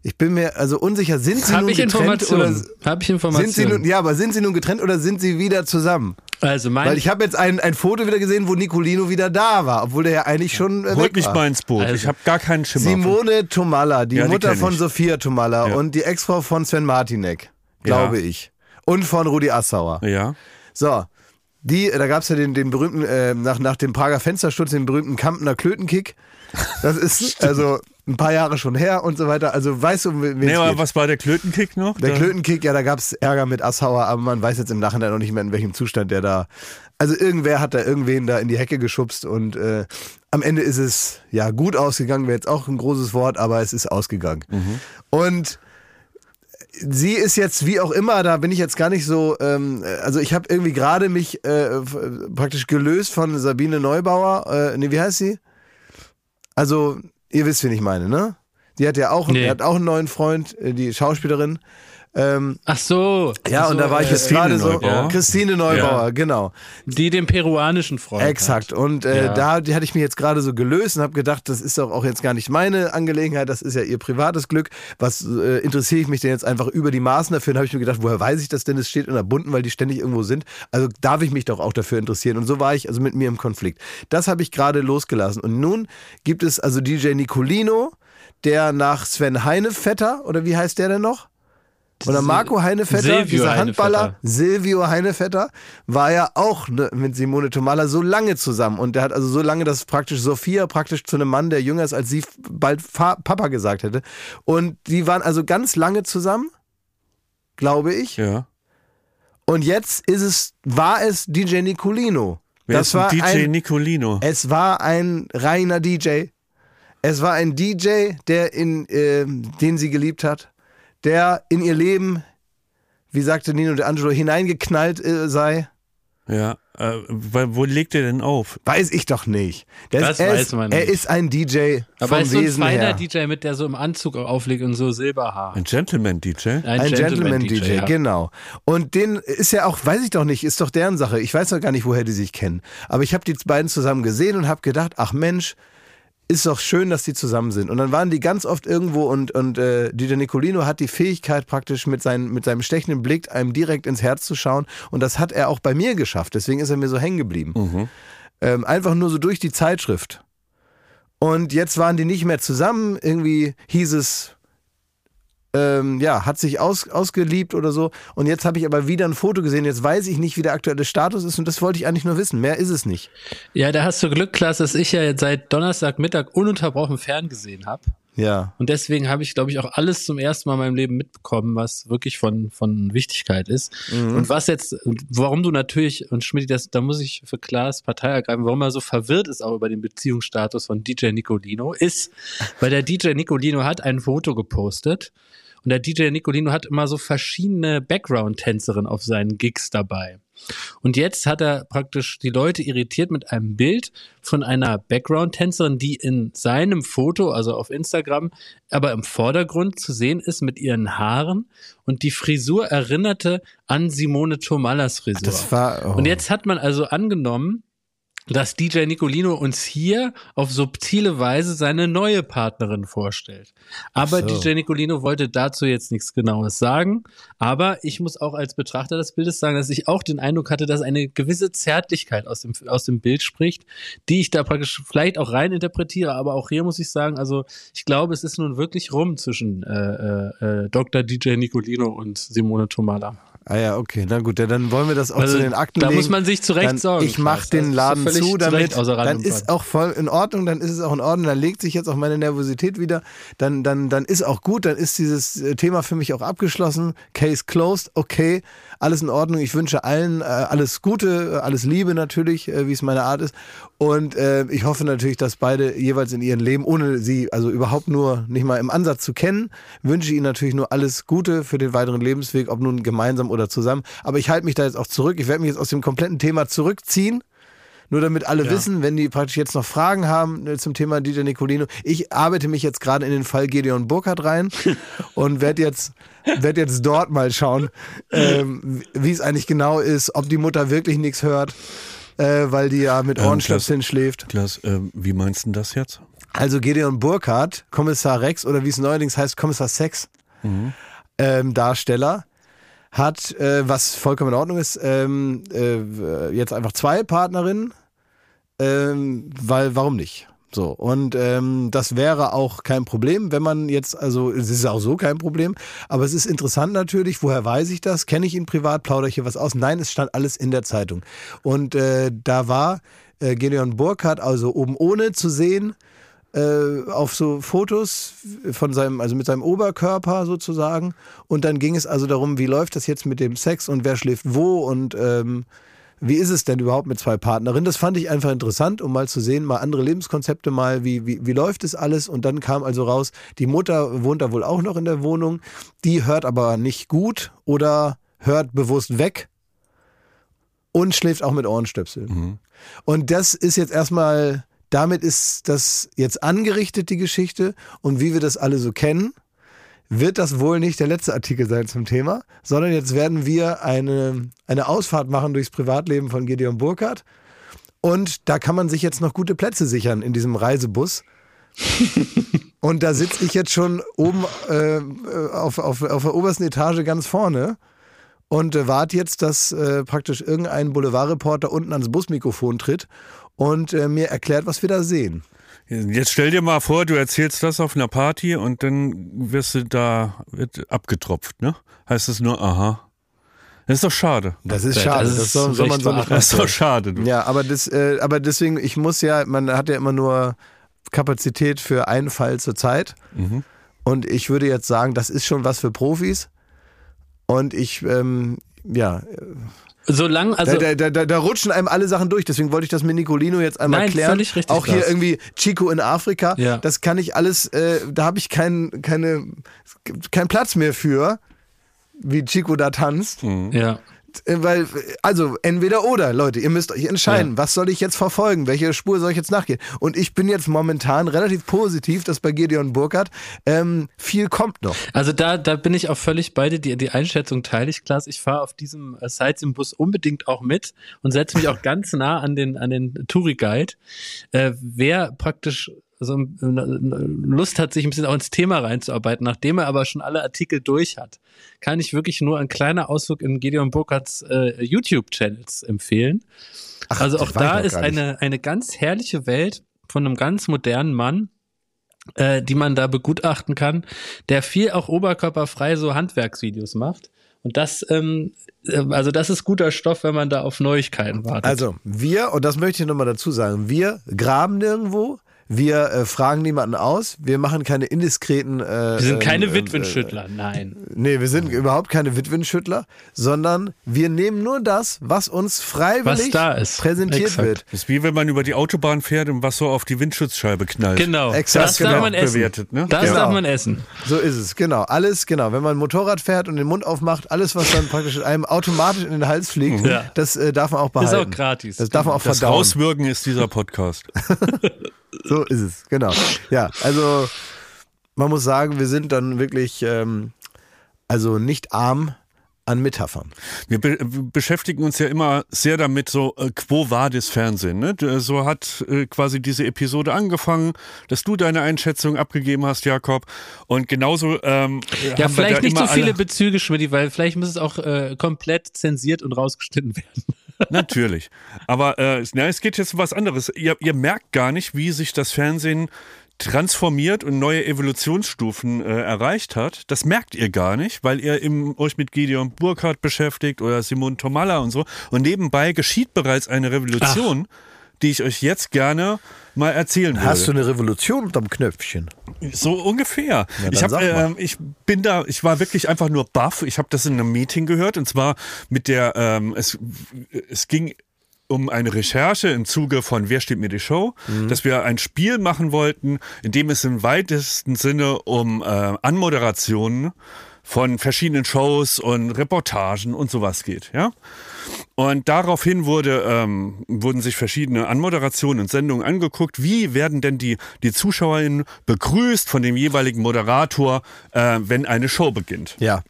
Ich bin mir also unsicher, sind sie Habe nun ich getrennt oder Informationen? Habe ich Informationen? sind sie nun, ja, aber sind sie nun getrennt oder sind sie wieder zusammen? also mein, Weil ich habe jetzt ein, ein Foto wieder gesehen, wo Nicolino wieder da war, obwohl der ja eigentlich schon äh, Holt weg mich war. mal ins Boot. Also, ich habe gar keinen Schimmer. Simone Tomalla, die Ja, die Mutter von. Sophia Tomalla Ja. und die Ex-Frau von Sven Martinek, glaube Ja. ich. Und von Rudi Assauer. Ja. So, die, da gab es ja den, den berühmten, äh, nach, nach dem Prager Fenstersturz, den berühmten Kampner Klötenkick. Das ist, [laughs] also, ein paar Jahre schon her und so weiter. Also weißt du, wen nee, aber was war der Klötenkick noch? Der Da- Klötenkick, ja, da gab es Ärger mit Assauer, aber man weiß jetzt im Nachhinein noch nicht mehr, in welchem Zustand der da. Also irgendwer hat da irgendwen da in die Hecke geschubst und äh, am Ende ist es ja gut ausgegangen, wäre jetzt auch ein großes Wort, aber es ist ausgegangen. Und sie ist jetzt wie auch immer, da bin ich jetzt gar nicht so, ähm, also ich habe irgendwie gerade mich äh, praktisch gelöst von Sabine Neubauer, äh, nee, wie heißt sie? Also, ihr wisst, wen ich meine, ne? Die hat ja auch, Nee. hat auch einen neuen Freund, äh, die Schauspielerin. Ähm, Ach so. ja, so, und da war ich äh, jetzt gerade so, Neubauer. Christine Neubauer, Ja. genau. Die den peruanischen Freund. Exakt. Hat. Und äh, Ja. da die hatte ich mich jetzt gerade so gelöst und habe gedacht, das ist doch auch jetzt gar nicht meine Angelegenheit, das ist ja ihr privates Glück. Was äh, interessiere ich mich denn jetzt einfach über die Maßen dafür? Und habe ich mir gedacht, woher weiß ich das denn? Es steht in der Bunten, weil die ständig irgendwo sind. Also darf ich mich doch auch dafür interessieren. Und so war ich also mit mir im Konflikt. Das habe ich gerade losgelassen. Und nun gibt es also DJ Nicolino, der nach Sven Heinevetter, oder wie heißt der denn noch? Oder Marco Heinevetter, Silvio dieser Handballer, Heinevetter. Silvio Heinevetter, war ja auch ne, mit Simone Tomalla so lange zusammen. Und der hat also so lange, dass praktisch Sophia praktisch zu einem Mann, der jünger ist als sie, bald Fa Papa gesagt hätte. Und die waren also ganz lange zusammen, glaube ich. Ja. Und jetzt ist es, war es DJ Nicolino. Wer das war DJ ein, Nicolino? es war ein reiner DJ. Es war ein DJ, der in, äh, den sie geliebt hat, der in ihr Leben, wie sagte Nino De Angelo, hineingeknallt äh, sei. Ja. Äh, wo legt er denn auf? Weiß ich doch nicht. Der Das ist, er weiß ist, man Er nicht. ist ein DJ Aber vom er ist so ein Wesen feiner her. DJ mit, der so im Anzug auflegt und so Silberhaar. Ein Gentleman-DJ? Ein Gentleman-DJ, ja. genau. Und den ist ja auch, weiß ich doch nicht, ist doch deren Sache. Ich weiß doch gar nicht, woher die sich kennen. Aber ich habe die beiden zusammen gesehen und habe gedacht, ach Mensch, ist doch schön, dass die zusammen sind. Und dann waren die ganz oft irgendwo und, und äh, DJ Nicolino hat die Fähigkeit praktisch mit, seinen, mit seinem stechenden Blick einem direkt ins Herz zu schauen. Und das hat er auch bei mir geschafft. Deswegen ist er mir so hängen geblieben. Ähm, einfach nur so durch die Zeitschrift. Und jetzt waren die nicht mehr zusammen. Irgendwie hieß es, ähm, ja, hat sich aus, ausgeliebt oder so. Und jetzt habe ich aber wieder ein Foto gesehen. Jetzt weiß ich nicht, wie der aktuelle Status ist. Und das wollte ich eigentlich nur wissen. Mehr ist es nicht. Ja, da hast du Glück, Klaas, dass ich ja jetzt seit Donnerstagmittag ununterbrochen ferngesehen habe. Ja. Und deswegen habe ich, glaube ich, auch alles zum ersten Mal in meinem Leben mitbekommen, was wirklich von, von Wichtigkeit ist. Mhm. Und was jetzt, warum du natürlich, und Schmidt, das, da muss ich für Klaas Partei ergreifen, warum er so verwirrt ist auch über den Beziehungsstatus von DJ Nicolino, ist, weil der DJ Nicolino hat ein Foto gepostet und der DJ Nicolino hat immer so verschiedene Background-Tänzerinnen auf seinen Gigs dabei. Und jetzt hat er praktisch die Leute irritiert mit einem Bild von einer Background-Tänzerin, die in seinem Foto, also auf Instagram, aber im Vordergrund zu sehen ist mit ihren Haaren. Und die Frisur erinnerte an Simone Tomalas Frisur. War. Oh. Und jetzt hat man also angenommen, dass DJ Nicolino uns hier auf subtile Weise seine neue Partnerin vorstellt. Aber so. DJ Nicolino wollte dazu jetzt nichts Genaues sagen. Aber ich muss auch als Betrachter des Bildes sagen, dass ich auch den Eindruck hatte, dass eine gewisse Zärtlichkeit aus dem, aus dem Bild spricht, die ich da praktisch vielleicht auch rein interpretiere. Aber auch hier muss ich sagen, also ich glaube, es ist nun wirklich rum zwischen äh, äh, äh, Dr. DJ Nicolino und Simone Tomala. Ah ja, okay. Na gut, ja, dann wollen wir das auch Also, zu den Akten da legen. muss man sich zurecht dann, sorgen, Ich mach Klaas. den Laden völlig zu, damit. Dann ist auch voll in Ordnung, dann ist es auch in Ordnung, dann legt sich jetzt auch meine Nervosität wieder. Dann, dann, dann ist auch gut, dann ist dieses äh, Thema für mich auch abgeschlossen. Case closed, okay, alles in Ordnung. Ich wünsche allen äh, alles Gute, äh, alles Liebe natürlich, äh, wie es meine Art ist. Und äh, ich hoffe natürlich, dass beide jeweils in ihrem Leben, ohne sie also überhaupt nur nicht mal im Ansatz zu kennen, wünsche ihnen natürlich nur alles Gute für den weiteren Lebensweg, ob nun gemeinsam oder zusammen. Aber ich halte mich da jetzt auch zurück. Ich werde mich jetzt aus dem kompletten Thema zurückziehen. Nur damit alle wissen, wenn die praktisch jetzt noch Fragen haben äh, zum Thema DJ Nicolino. Ich arbeite mich jetzt gerade in den Fall Gedeon Burkhardt rein [laughs] und werde jetzt, werd jetzt dort mal schauen, ähm, wie es eigentlich genau ist, ob die Mutter wirklich nichts hört, äh, weil die ja mit Ähm, Ohrenstöpseln schläft. Klaas, ähm, wie meinst du das jetzt? Also Gedeon Burkhardt, Kommissar Rex oder wie es neuerdings heißt, Kommissar Sex, ähm, Darsteller, hat, äh, was vollkommen in Ordnung ist, ähm, äh, jetzt einfach zwei Partnerinnen, ähm, weil warum nicht? So, und ähm, das wäre auch kein Problem, wenn man jetzt, also es ist auch so kein Problem, aber es ist interessant natürlich, woher weiß ich das? Kenne ich ihn privat, plaudere ich hier was aus? Nein, es stand alles in der Zeitung. Und äh, da war äh, Gedeon Burkhardt also oben ohne zu sehen, äh, auf so Fotos von seinem, also mit seinem Oberkörper sozusagen. Und dann ging es also darum, wie läuft das jetzt mit dem Sex und wer schläft wo und ähm, wie ist es denn überhaupt mit zwei Partnerinnen? Das fand ich einfach interessant, um mal zu sehen, mal andere Lebenskonzepte, mal wie, wie, wie läuft es alles. Und dann kam also raus, die Mutter wohnt da wohl auch noch in der Wohnung, die hört aber nicht gut oder hört bewusst weg und schläft auch mit Ohrenstöpseln. Mhm. Und das ist jetzt erstmal, damit ist das jetzt angerichtet, die Geschichte. Und wie wir das alle so kennen, wird das wohl nicht der letzte Artikel sein zum Thema, sondern jetzt werden wir eine, eine Ausfahrt machen durchs Privatleben von Gideon Burkhardt. Und da kann man sich jetzt noch gute Plätze sichern in diesem Reisebus. [laughs] Und da sitze ich jetzt schon oben äh, auf, auf, auf der obersten Etage ganz vorne und äh, warte jetzt, dass äh, praktisch irgendein Boulevardreporter unten ans Busmikrofon tritt und äh, mir erklärt, was wir da sehen. Jetzt stell dir mal vor, du erzählst das auf einer Party und dann wirst du da wird abgetropft, ne? Heißt es nur, aha. Das ist doch schade. Das ist Das schade. ist Das soll, soll man so nicht Das ist doch schade, du. Ja, aber das, äh, aber deswegen, ich muss ja, man hat ja immer nur Kapazität für einen Fall zur Zeit. Mhm. Und ich würde jetzt sagen, das ist schon was für Profis. Und ich, ähm, ja, Solange, also. da, da, da, da rutschen einem alle Sachen durch. Deswegen wollte ich das mit Nicolino jetzt einmal Nein, klären. völlig richtig, Auch hier Lars. irgendwie Chico in Afrika. Ja. Das kann ich alles, äh, da habe ich keinen keine, keinen Platz mehr für, wie Chico da tanzt. ja. Äh, Weil, also entweder oder, Leute, ihr müsst euch entscheiden, Ja. was soll ich jetzt verfolgen, welche Spur soll ich jetzt nachgehen. Und ich bin jetzt momentan relativ positiv, dass bei Gideon Burkhardt ähm, viel kommt noch. Also da, da bin ich auch völlig bei dir. Die, die Einschätzung teile ich, Klaas. Ich fahre auf diesem äh, Sightseeing-Bus unbedingt auch mit und setze mich auch ganz nah an den, an den Touri-Guide. Äh, wer praktisch so äh, Lust hat, sich ein bisschen auch ins Thema reinzuarbeiten, nachdem er aber schon alle Artikel durch hat, kann ich wirklich nur ein kleiner Ausflug in Gideon Burkhardts äh, YouTube-Channels empfehlen. also das auch da ist eine, eine ganz herrliche Welt von einem ganz modernen Mann, äh, die man da begutachten kann, der viel auch oberkörperfrei so Handwerksvideos macht. Und das, ähm, äh, also das ist guter Stoff, wenn man da auf Neuigkeiten wartet. Also, wir, und das möchte ich nochmal dazu sagen, wir graben nirgendwo, wir äh, fragen niemanden aus, wir machen keine indiskreten. Äh, wir sind keine ähm, Witwenschüttler, nein. Nee, wir sind überhaupt keine Witwenschüttler, sondern wir nehmen nur das, was uns freiwillig Was da ist. präsentiert Exakt. wird. Das ist wie wenn man über die Autobahn fährt und was so auf die Windschutzscheibe knallt. Genau, Exakt, das genau. darf man essen. Bewertet, ne? Das Genau. darf man essen. So ist es, genau. Alles, genau. Wenn man ein Motorrad fährt und den Mund aufmacht, alles, was dann praktisch einem automatisch in den Hals fliegt, Ja. das äh, darf man auch Ist behalten. auch gratis. Das darf man auch Das verdauen. Rauswürgen ist dieser Podcast. [laughs] So ist es, genau. Ja, also man muss sagen, wir sind dann wirklich ähm, also nicht arm an Metaphern. Wir be wir beschäftigen uns ja immer sehr damit, so äh, quo vadis Fernsehen. Ne? So hat äh, quasi diese Episode angefangen, dass du deine Einschätzung abgegeben hast, Jakob. Und genauso ähm, Ja, haben wir vielleicht da nicht so viele Bezüge, Schmidt, weil vielleicht muss es auch äh, komplett zensiert und rausgeschnitten werden. Natürlich. Aber äh, na, es geht jetzt um was anderes. Ihr, ihr merkt gar nicht, wie sich das Fernsehen transformiert und neue Evolutionsstufen äh, erreicht hat. Das merkt ihr gar nicht, weil ihr im, euch mit Gideon Burkhardt beschäftigt oder Simon Tomalla und so. Und nebenbei geschieht bereits eine Revolution, die ich euch jetzt gerne mal erzählen würde. Hast du eine Revolution unterm Knöpfchen? So ungefähr. dann ich, hab, ähm, ich bin da, ich war wirklich einfach nur baff. Ich habe das in einem Meeting gehört und zwar mit der, ähm, es, es ging um eine Recherche im Zuge von Wer steht mir die Show, Mhm. dass wir ein Spiel machen wollten, in dem es im weitesten Sinne um äh, Anmoderationen von verschiedenen Shows und Reportagen und sowas geht, ja. Und daraufhin wurde, ähm, wurden sich verschiedene Anmoderationen und Sendungen angeguckt. Wie werden denn die, die ZuschauerInnen begrüßt von dem jeweiligen Moderator, äh, wenn eine Show beginnt? Ja.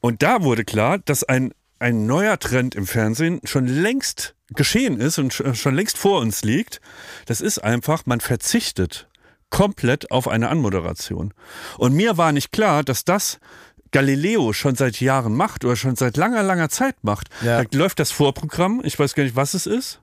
Und da wurde klar, dass ein, ein neuer Trend im Fernsehen schon längst geschehen ist und sch- schon längst vor uns liegt. Das ist einfach, man verzichtet komplett auf eine Anmoderation. Und mir war nicht klar, dass das Galileo schon seit Jahren macht oder schon seit langer, langer Zeit macht. Ja. Da läuft das Vorprogramm, ich weiß gar nicht, was es ist.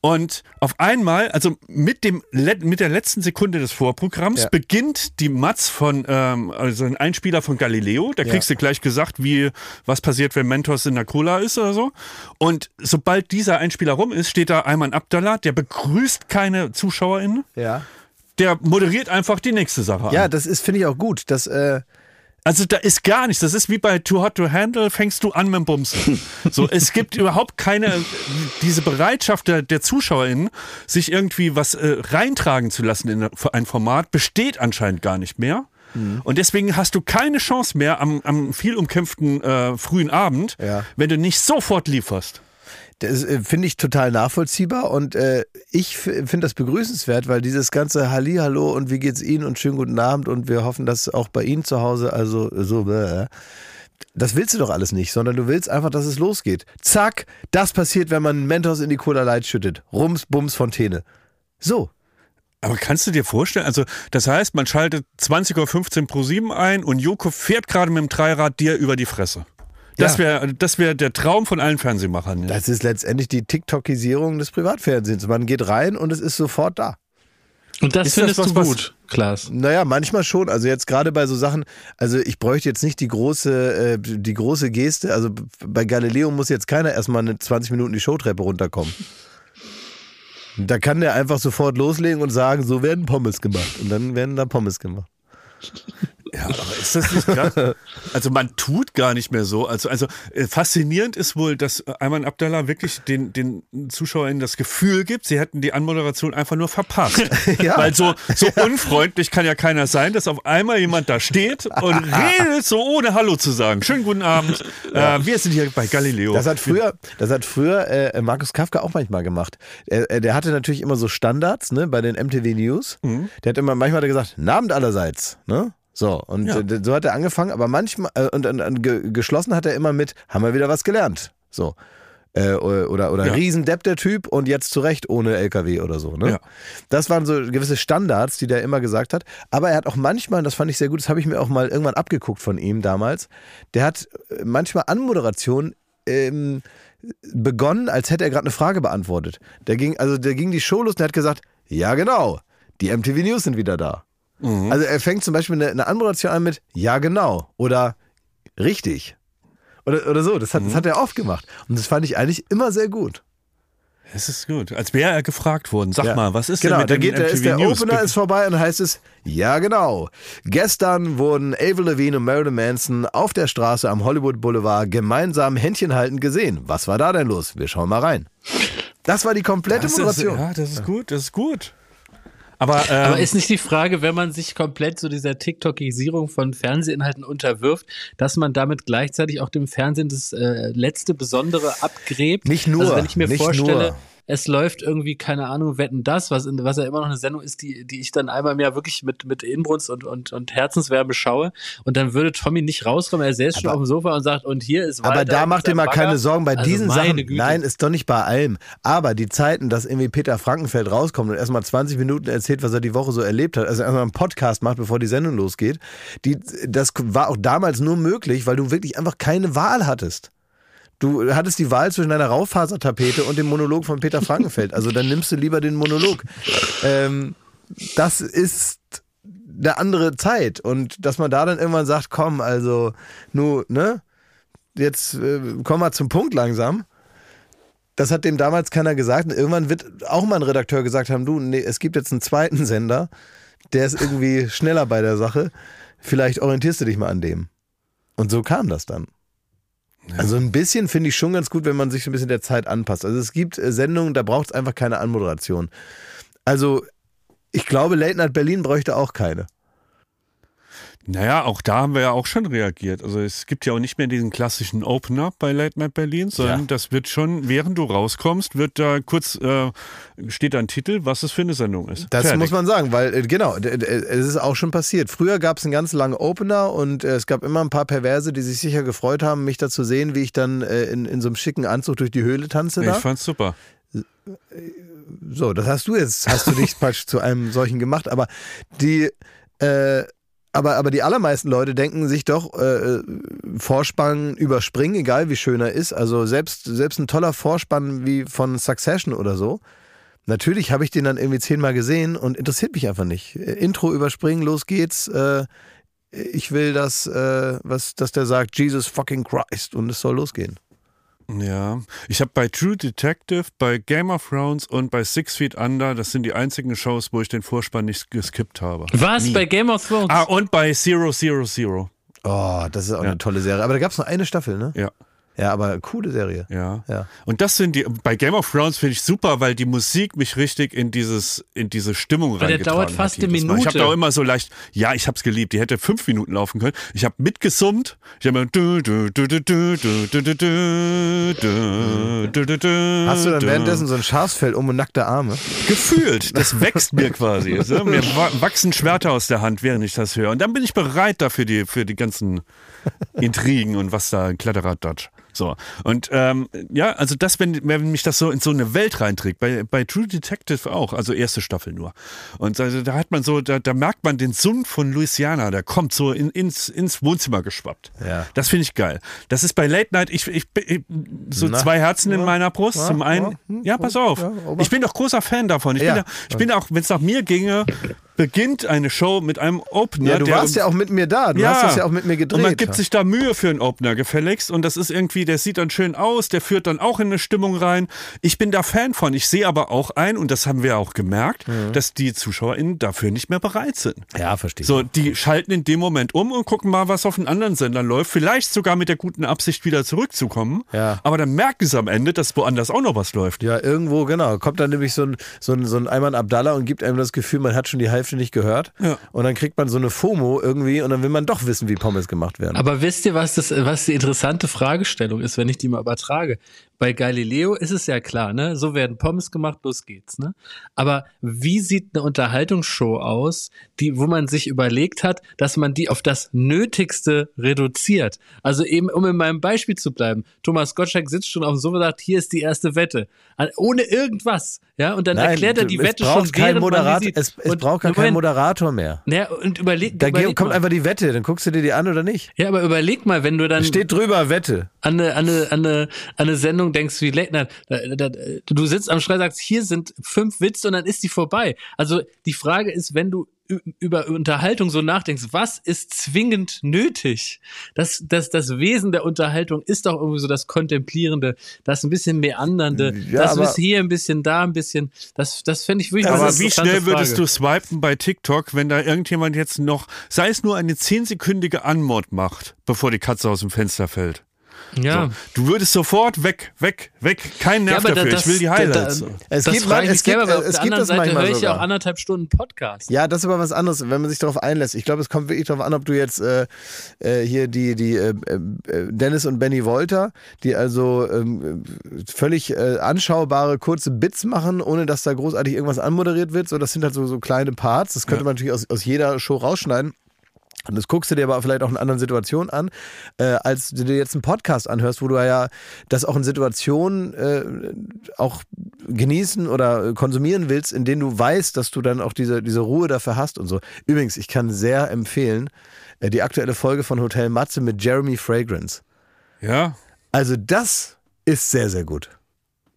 Und auf einmal, also mit dem mit der letzten Sekunde des Vorprogramms Ja. beginnt die Matz von ähm, also ein Einspieler von Galileo. Da Ja. kriegst du gleich gesagt, wie was passiert, wenn Mentos in der Cola ist oder so. Und sobald dieser Einspieler rum ist, steht da Ayman Abdallah, der begrüßt keine ZuschauerInnen, Ja. der moderiert einfach die nächste Sache Ja, an. das ist, finde ich auch gut. Das, äh, Also da ist gar nichts. Das ist wie bei Too Hot to Handle, fängst du an mit dem Bumsen. So, [laughs] es gibt überhaupt keine, diese Bereitschaft der, der ZuschauerInnen, sich irgendwie was äh, reintragen zu lassen in ein Format, besteht anscheinend gar nicht mehr. Mhm. Und deswegen hast du keine Chance mehr am, am viel umkämpften äh, frühen Abend, Ja. wenn du nicht sofort lieferst. Das äh, finde ich total nachvollziehbar und äh, ich finde das begrüßenswert, weil dieses ganze Hallihallo und wie geht's Ihnen und schönen guten Abend und wir hoffen, dass auch bei Ihnen zu Hause, also so, äh, das willst du doch alles nicht, sondern du willst einfach, dass es losgeht. Zack, das passiert, wenn man Mentos in die Cola Light schüttet. Rums, Bums, Fontäne. So. Aber kannst du dir vorstellen, also das heißt, man schaltet 20.15 Uhr pro 7 ein und Joko fährt gerade mit dem Dreirad dir über die Fresse. Das Ja. wäre das wär der Traum von allen Fernsehmachern. Ja. Das ist letztendlich die TikTokisierung des Privatfernsehens. Man geht rein und es ist sofort da. Und das Ist das findest was, du was- gut, Klaas. Naja, manchmal schon. Also jetzt gerade bei so Sachen, also ich bräuchte jetzt nicht die große, äh, die große Geste. Also bei Galileo muss jetzt keiner erstmal eine 20 Minuten die Showtreppe runterkommen. Da kann der einfach sofort loslegen und sagen, so werden Pommes gemacht. Und dann werden da Pommes gemacht. Ja, aber ist das nicht krass? Also man tut gar nicht mehr so. Also, also äh, faszinierend ist wohl, dass äh, Ayman Abdallah wirklich den, den ZuschauerInnen das Gefühl gibt, sie hätten die Anmoderation einfach nur verpasst. [laughs] Ja. Weil so, so unfreundlich kann ja keiner sein, dass auf einmal jemand da steht und [laughs] redet so ohne Hallo zu sagen. Schönen guten Abend. Äh, wir sind hier bei Galileo. Das hat früher, das hat früher äh, Markus Kafka auch manchmal gemacht. Er, er, der hatte natürlich immer so Standards ne, bei den MTV News. Der hat immer, manchmal hat er gesagt, "Guten Abend allerseits. Ne? So, und Ja. äh, so hat er angefangen, aber manchmal, äh, und, und, und ge, geschlossen hat er immer mit, haben wir wieder was gelernt. So. Äh, oder oder Ja. Riesendepp der Typ und jetzt zurecht ohne LKW oder so. Ne? Ja. Das waren so gewisse Standards, die der immer gesagt hat. Aber er hat auch manchmal, und das fand ich sehr gut, das habe ich mir auch mal irgendwann abgeguckt von ihm damals, der hat äh, manchmal Anmoderation ähm, begonnen, als hätte er gerade eine Frage beantwortet. Der ging, also der ging die Show los und der hat gesagt, ja genau, die MTV News sind wieder da. Also er fängt zum Beispiel eine, eine Anmoderation an mit ja genau oder richtig. Oder, oder so, das hat, das hat er oft gemacht. Und das fand ich eigentlich immer sehr gut. Das ist gut. Als wäre er gefragt worden. Sag Ja. mal, was ist genau, denn mit da geht, da ist der News? Opener ist vorbei und heißt es, ja genau. Gestern wurden Avril Lavigne und Marilyn Manson auf der Straße am Hollywood Boulevard gemeinsam Händchen haltend gesehen. Was war da denn los? Wir schauen mal rein. Das war die komplette das ist, Moderation. ja, das ist gut, das ist gut. Aber, ähm, Aber ist nicht die Frage, wenn man sich komplett so dieser TikTokisierung von Fernsehinhalten unterwirft, dass man damit gleichzeitig auch dem Fernsehen das äh, letzte Besondere abgräbt? Nicht nur, Also wenn ich mir nicht vorstelle, nur. Es läuft irgendwie, keine Ahnung, wetten das, was, in, was ja immer noch eine Sendung ist, die, die ich dann einmal im Jahr wirklich mit, mit Inbrunst und, und, und Herzenswärme schaue. Und dann würde Tommy nicht rauskommen, er säß schon Aber- auf dem Sofa und sagt, und hier ist Aber Walter da mit macht ihr mal keine Bagger. Sorgen bei Also diesen Sachen. Güte. Nein, ist doch nicht bei allem. Aber die Zeiten, dass irgendwie Peter Frankenfeld rauskommt und erstmal 20 Minuten erzählt, was er die Woche so erlebt hat, also erstmal einen Podcast macht, bevor die Sendung losgeht, die, das war auch damals nur möglich, weil du wirklich einfach keine Wahl hattest. Du hattest die Wahl zwischen einer Raufasertapete und dem Monolog von Peter Frankenfeld. Also dann nimmst du lieber den Monolog. Ähm, das ist eine andere Zeit. Und dass man da dann irgendwann sagt, komm, also, nu, ne? Jetzt äh, komm mal zum Punkt langsam. Das hat dem damals keiner gesagt. Und irgendwann wird auch mal ein Redakteur gesagt haben, du, nee, es gibt jetzt einen zweiten Sender, der ist irgendwie schneller bei der Sache. Vielleicht orientierst du dich mal an dem. Und so kam das dann. Also ein bisschen finde ich schon ganz gut, wenn man sich ein bisschen der Zeit anpasst. Also es gibt äh, Sendungen, da braucht es einfach keine Anmoderation. Also ich glaube, Late Night Berlin bräuchte auch keine. Naja, auch da haben wir ja auch schon reagiert. Also es gibt ja auch nicht mehr diesen klassischen Opener bei Late Night Berlin, sondern Ja. das wird schon, während du rauskommst, wird da kurz, äh, steht da ein Titel, was es für eine Sendung ist. Das Fertig. muss man sagen, weil äh, genau, d- es ist auch schon passiert. Früher gab es einen ganz langen Opener und äh, es gab immer ein paar Perverse, die sich sicher gefreut haben, mich da zu sehen, wie ich dann äh, in, in so einem schicken Anzug durch die Höhle tanze. Ich Da. fand's super. So, das hast du jetzt, hast du dich [laughs] praktisch zu einem solchen gemacht, aber die, äh, aber, aber die allermeisten Leute denken sich doch, äh, Vorspann überspringen, egal wie schön er ist. Also selbst, selbst ein toller Vorspann wie von Succession oder so. Natürlich habe ich den dann irgendwie zehnmal gesehen und interessiert mich einfach nicht. Äh, Intro überspringen, los geht's. Äh, ich will, dass, äh, was, dass der sagt, Jesus fucking Christ und es soll losgehen. Ja, ich habe bei True Detective, bei Game of Thrones und bei Six Feet Under, das sind die einzigen Shows, wo ich den Vorspann nicht geskippt habe. Was? Bei Game of Thrones? Ah, und bei Zero Zero Zero. Oh, das ist auch eine tolle Serie. Aber da gab es nur eine Staffel, ne? Ja. Ja, aber coole Serie. Ja. ja. Und das sind die, bei Game of Thrones finde ich super, weil die Musik mich richtig in dieses, in diese Stimmung weil reingetragen hat. Der dauert fast eine Minute. Mal. Ich habe da auch immer so leicht, ja, ich habe es geliebt. Die hätte fünf Minuten laufen können. Ich habe mitgesummt. Ich habe Hast du dann währenddessen so ein Schafsfell um und nackte Arme? Gefühlt. Das wächst mir quasi. Mir wachsen Schwerter aus der Hand, während ich das höre. Und dann bin ich bereit dafür, die, für die ganzen Intrigen und was da, Kletterer-Dutch. So. Und ähm, ja, also das, wenn, wenn mich das so in so eine Welt reinträgt, bei, bei True Detective auch, also erste Staffel nur. Und also, da hat man so, da, da merkt man den Sumpf von Louisiana, der kommt so in, ins, ins Wohnzimmer geschwappt. Ja. Das finde ich geil. Das ist bei Late Night, ich, ich, ich so Na, zwei Herzen in ja, meiner Brust. ja, Zum einen, ja, hm, ja, pass auf. ich bin doch großer Fan davon. Ich bin, ja, ich bin auch, wenn es nach mir ginge, beginnt eine Show mit einem Opener. Ja, du warst ja auch mit mir da. Du hast das ja auch mit mir gedreht. Und man gibt sich da Mühe für einen Opener gefälligst. Und das ist irgendwie, der sieht dann schön aus, der führt dann auch in eine Stimmung rein. Ich bin da Fan von. Ich sehe aber auch ein, und das haben wir auch gemerkt, dass die ZuschauerInnen dafür nicht mehr bereit sind. ja, verstehe. So, die schalten in dem Moment um und gucken mal, was auf den anderen Sendern läuft. Vielleicht sogar mit der guten Absicht, wieder zurückzukommen. Ja. Aber dann merken sie am Ende, dass woanders auch noch was läuft. Ja, irgendwo, genau. Kommt dann nämlich so ein, so ein, so ein Ayman Abdallah und gibt einem das Gefühl, man hat schon die Hälfte nicht gehört. Ja. Und dann kriegt man so eine FOMO irgendwie und dann will man doch wissen, wie Pommes gemacht werden. Aber wisst ihr, was das, was die interessante Fragestellung ist, wenn ich die mal übertrage? Bei Galileo ist es ja klar, ne? So werden Pommes gemacht, los geht's, ne? Aber wie sieht eine Unterhaltungsshow aus, die, wo man sich überlegt hat, dass man die auf das Nötigste reduziert? Also eben, um in meinem Beispiel zu bleiben, Thomas Gottschalk sitzt schon auf dem Sofa und sagt, hier ist die erste Wette. Ohne irgendwas, ja? Und dann Nein, erklärt er die es Wette braucht schon kein Moderator, es, es Und- braucht Moment, keinen Moderator mehr. Ja, und überleg, Da überleg kommt mal. einfach die Wette, dann guckst du dir die an oder nicht. Ja, aber überleg mal, wenn du dann Steht drüber Wette. an eine, an eine, an eine, an eine Sendung denkst wie Late Night, da, da, du sitzt am Schrein, sagst, hier sind fünf Witze und dann ist die vorbei. Also die Frage ist, wenn du über Unterhaltung so nachdenkst, was ist zwingend nötig? Das, das, das Wesen der Unterhaltung ist doch irgendwie so das Kontemplierende, das ein bisschen meandernde, Ja, das aber- ist hier ein bisschen, da ein bisschen. Das, das fände ich wirklich Aber wie schnell würdest du swipen bei TikTok, wenn da irgendjemand jetzt noch, sei es nur eine zehnsekündige Anmod macht, bevor die Katze aus dem Fenster fällt? Ja. Du würdest sofort weg, weg, weg. Kein Nerv Ja, aber dafür. das- ich will die Highlights. da- Es das gibt man- ich es selber, gibt- es gibt Seite manchmal höre ich ja auch sogar. anderthalb Stunden Podcast. Ja, das ist aber was anderes, wenn man sich darauf einlässt. Ich glaube, es kommt wirklich darauf an, ob du jetzt äh, äh, hier die, die äh, äh, Dennis und Benny Wolter, die also ähm, völlig äh, anschaubare kurze Bits machen, ohne dass da großartig irgendwas anmoderiert wird. So, das sind halt so, so kleine Parts. Das könnte man natürlich aus, aus jeder Show rausschneiden. Und das guckst du dir aber vielleicht auch in anderen Situationen an, äh, als du dir jetzt einen Podcast anhörst, wo du ja das auch in Situationen äh, auch genießen oder äh, konsumieren willst, in denen du weißt, dass du dann auch diese, diese Ruhe dafür hast und so. Übrigens, ich kann sehr empfehlen, äh, die aktuelle Folge von Hotel Matze mit Jeremy Fragrance. Ja. Also das ist sehr, sehr gut.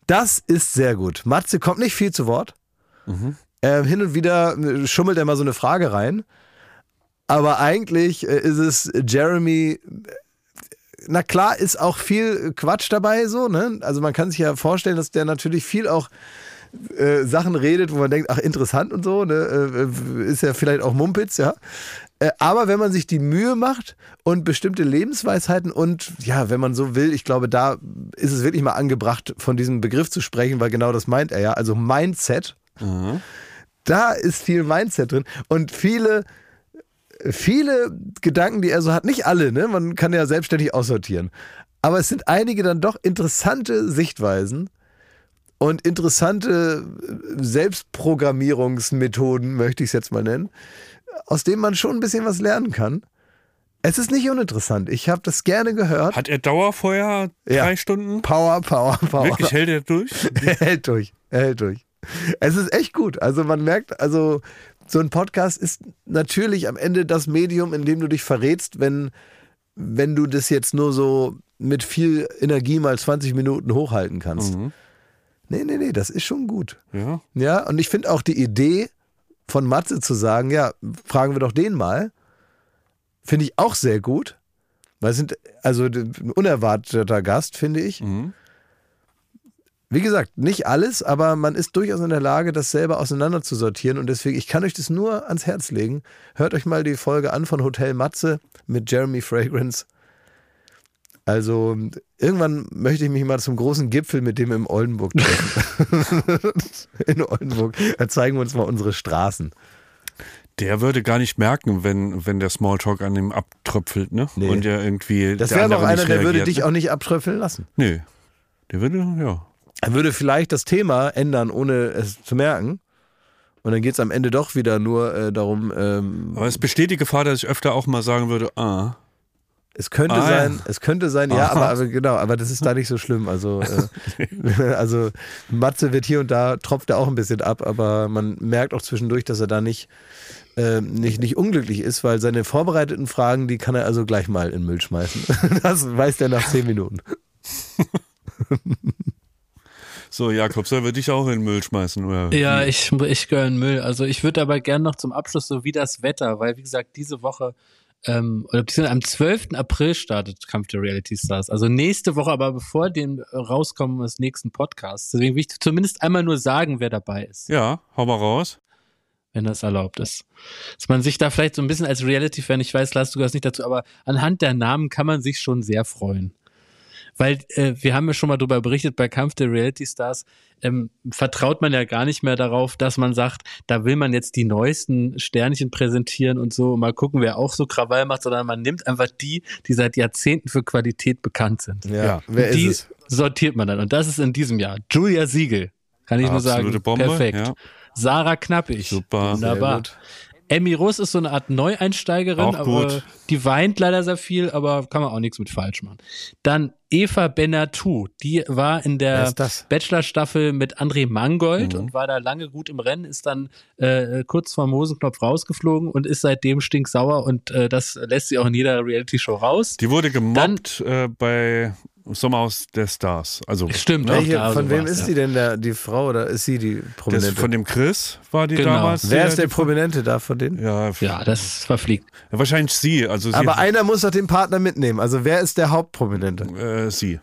Das ist sehr gut. Matze kommt nicht viel zu Wort. Ähm, hin und wieder äh, schummelt er mal so eine Frage rein. Aber eigentlich äh, ist es Jeremy. äh, Na klar, ist auch viel Quatsch dabei, so, ne? Also man kann sich ja vorstellen, dass der natürlich viel auch äh, Sachen redet, wo man denkt, ach, interessant und so, ne? Äh, ist ja vielleicht auch Mumpitz, ja. Äh, aber wenn man sich die Mühe macht und bestimmte Lebensweisheiten und ja, wenn man so will, ich glaube, da ist es wirklich mal angebracht, von diesem Begriff zu sprechen, weil genau das meint er ja. Also Mindset, da ist viel Mindset drin und viele, viele Gedanken, die er so hat, nicht alle, ne? Man kann ja selbstständig aussortieren. Aber es sind einige dann doch interessante Sichtweisen und interessante äh, Selbstprogrammierungsmethoden, möchte ich es jetzt mal nennen, aus denen man schon ein bisschen was lernen kann. Es ist nicht uninteressant. Ich habe das gerne gehört. Hat er Dauerfeuer Ja. drei Stunden? Power, Power, Power. Wirklich hält er durch? [laughs] Er hält durch. Er hält durch. Es ist echt gut. Also man merkt, also so ein Podcast ist natürlich am Ende das Medium, in dem du dich verrätst, wenn, wenn du das jetzt nur so mit viel Energie mal 20 Minuten hochhalten kannst. Nee, nee, nee, das ist schon gut. Ja. Ja, und ich finde auch die Idee von Matze zu sagen, ja, fragen wir doch den mal, finde ich auch sehr gut. Weil es sind, also ein unerwarteter Gast, finde ich. Mhm. Wie gesagt, nicht alles, aber man ist durchaus in der Lage, das selber auseinander zu sortieren. Und deswegen, ich kann euch das nur ans Herz legen. Hört euch mal die Folge an von Hotel Matze mit Jeremy Fragrance. Also irgendwann möchte ich mich mal zum großen Gipfel mit dem im Oldenburg treffen. [laughs] in Oldenburg. Da zeigen wir uns mal unsere Straßen. Der würde gar nicht merken, wenn, wenn der Smalltalk an ihm abtröpfelt, ne? Nee. Und ja irgendwie. Das wäre doch einer, der würde dich ne? auch nicht abtröpfeln lassen. Nee. Der würde, ja. Er würde vielleicht das Thema ändern, ohne es zu merken. Und dann geht es am Ende doch wieder nur äh, darum, ähm, Aber es besteht die Gefahr, dass ich öfter auch mal sagen würde, ah. es könnte Ah, ja. sein, es könnte sein, ja, Aha. aber, aber genau, aber das ist da nicht so schlimm. Also, äh, [laughs] also Matze wird hier und da, tropft er auch ein bisschen ab, aber man merkt auch zwischendurch, dass er da nicht, äh, nicht, nicht unglücklich ist, weil seine vorbereiteten Fragen, die kann er also gleich mal in den Müll schmeißen. [laughs] Das weiß der nach zehn Minuten. [laughs] So, Jakob, soll wir dich auch in den Müll schmeißen? Oder? Ja, ich, ich gehöre in Müll. Also ich würde aber gern noch zum Abschluss so wie das Wetter, weil wie gesagt, diese Woche ähm, oder beziehungsweise am 12. April startet Kampf der Reality Stars. Also nächste Woche, aber bevor den äh, rauskommen des nächsten Podcasts. Deswegen will ich zumindest einmal nur sagen, wer dabei ist, Ja, hau mal raus. wenn das erlaubt ist. Dass man sich da vielleicht so ein bisschen als Reality-Fan, ich weiß, Lars, du gehörst nicht dazu, aber anhand der Namen kann man sich schon sehr freuen. Weil äh, wir haben ja schon mal darüber berichtet, bei Kampf der Reality Stars ähm, vertraut man ja gar nicht mehr darauf, dass man sagt, da will man jetzt die neuesten Sternchen präsentieren und so, mal gucken, wer auch so Krawall macht, sondern man nimmt einfach die, die seit Jahrzehnten für Qualität bekannt sind. Ja, Ja. wer die ist es? sortiert man dann. Und das ist in diesem Jahr. Julia Siegel. Kann ich nur sagen. Absolute Bombe, Perfekt. ja. Sarah Knappig. Super. Wunderbar. Emmy Russ ist so eine Art Neueinsteigerin, aber die weint leider sehr viel, aber kann man auch nichts mit falsch machen. Dann Eva Benatou, die war in der? Bachelor-Staffel mit André Mangold Mhm. und war da lange gut im Rennen, ist dann äh, kurz vorm Hosenknopf rausgeflogen und ist seitdem stinksauer und äh, das lässt sie auch in jeder Reality-Show raus. Die wurde gemobbt äh, bei Sommerhaus der Stars. Also Stimmt, auch Welche, da von wem ist ja. die denn, der, die Frau oder ist sie die das, Prominente? von dem Chris war die Genau. damals. Wer die- ist der Prominente da von denen? Ja, Ja, das verfliegt. ja, wahrscheinlich sie. Also sie, Aber einer muss doch den Partner mitnehmen. Also wer ist der Hauptprominente? äh, sie.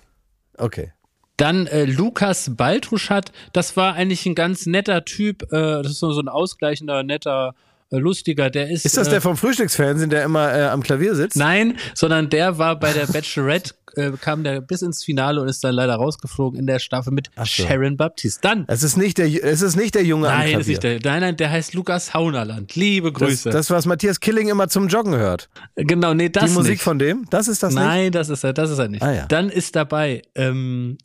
Okay. Dann äh, Lukas Baltruschat, das war eigentlich ein ganz netter Typ, äh, das ist so so ein ausgleichender, netter, äh, lustiger, der ist. Ist das äh, der vom Frühstücksfernsehen, der immer äh, am Klavier sitzt? Nein, sondern der war bei der Bachelorette, [laughs] äh, kam der bis ins Finale und ist dann leider rausgeflogen in der Staffel mit so. Sharon Baptiste. Dann, Es ist nicht der, es ist nicht der Junge am nein, Klavier. ist nicht der, nein, nein, der heißt Lukas Haunerland. Liebe das, Grüße. das, was Matthias Killing immer zum Joggen hört. genau, nee, das Die Musik nicht. von dem? Das ist das nicht? Nein, das ist er, das ist er nicht. Ah, ja. Dann ist dabei, ähm,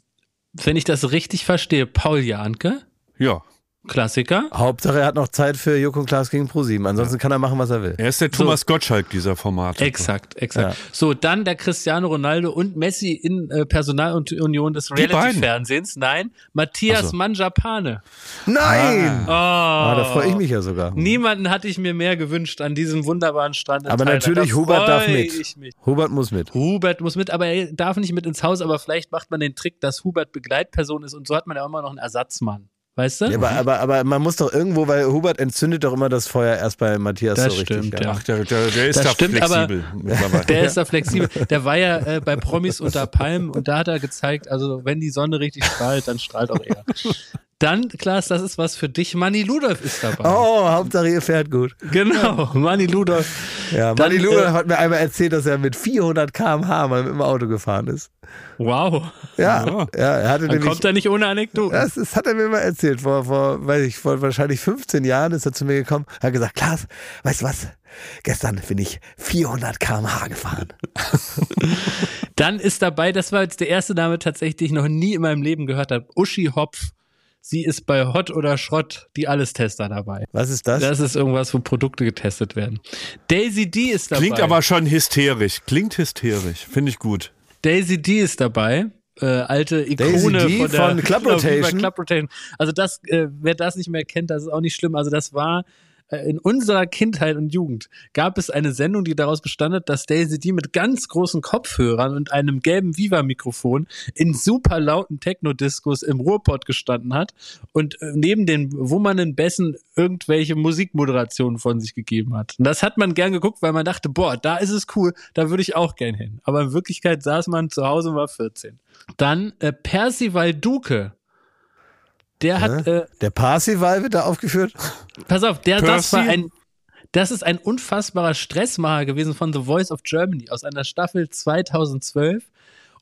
wenn ich das richtig verstehe, Paul Janke, Ja. Klassiker. Hauptsache, er hat noch Zeit für Joko und Klaas gegen ProSieben. Ansonsten kann er machen, was er will. Er ist der Thomas Gottschalk dieser Formate. Exakt, exakt. Ja. So, dann der Cristiano Ronaldo und Messi in äh, Personalunion des? Reality-Fernsehens. Nein, Matthias so. Manjapane. Nein! Oh, Ah, da freue ich mich ja sogar. Niemanden hatte ich mir mehr gewünscht an diesem wunderbaren Strand. in Aber Thailand. natürlich, Da Hubert darf mit. Ich mich. Hubert muss mit. Hubert muss mit, aber er darf nicht mit ins Haus, aber vielleicht macht man den Trick, dass Hubert Begleitperson ist und so hat man ja immer noch einen Ersatzmann. Weißt du? Ja, aber, aber, aber man muss doch irgendwo, weil Hubert entzündet doch immer das Feuer erst bei Matthias Das so richtig. stimmt, ja. ja. Ach, der, der, der ist Das da stimmt, flexibel. Der ist da flexibel. Der war ja äh, bei Promis unter Palmen und da hat er gezeigt, also wenn die Sonne richtig strahlt, dann strahlt auch er. Dann, Klaas, das ist was für dich. Manni Ludolf ist dabei. Oh, Hauptsache ihr fährt gut. Genau, Manni Ludolf. Ja, Dann, Manni Luder äh, hat mir einmal erzählt, dass er mit 400 km/h mal mit dem Auto gefahren ist. Wow. Ja, Ja. ja er hatte Dann nämlich. kommt er nicht ohne Anekdoten. Das, das hat er mir mal erzählt. Vor, vor, weiß ich, vor wahrscheinlich 15 Jahren ist er zu mir gekommen, hat gesagt, Klaas, weißt du was? Gestern bin ich 400 km/h gefahren. [laughs] Dann ist dabei, das war jetzt der erste Name tatsächlich, den ich noch nie in meinem Leben gehört habe, Uschi Hopf. Sie ist bei Hot oder Schrott die Alles-Tester dabei. Was ist das? Das ist irgendwas, wo Produkte getestet werden. Daisy D ist dabei. Klingt aber schon hysterisch. Klingt hysterisch. Finde ich gut. Daisy D ist dabei. Äh, alte Ikone Daisy D von, der, von Club [laughs] Rotation. Club Rotation. Also das, äh, wer das nicht mehr kennt, das ist auch nicht schlimm. Also das war äh, in unserer Kindheit und Jugend gab es eine Sendung, die daraus bestand dass Daisy D mit ganz großen Kopfhörern und einem gelben Viva-Mikrofon in super lauten Techno-Discos im Ruhrpott gestanden hat und äh, neben den wummernden Bässen irgendwelche Musikmoderationen von sich gegeben hat. Und das hat man gern geguckt, weil man dachte, boah, da ist es cool, da würde ich auch gern hin. Aber in Wirklichkeit saß man zu Hause und war 14. Dann äh, Percival Duke. Der hat, äh, Der Parsival wird da aufgeführt. pass auf, der, das war ein, das ist ein unfassbarer Stressmacher gewesen von The Voice of Germany aus einer Staffel 2012.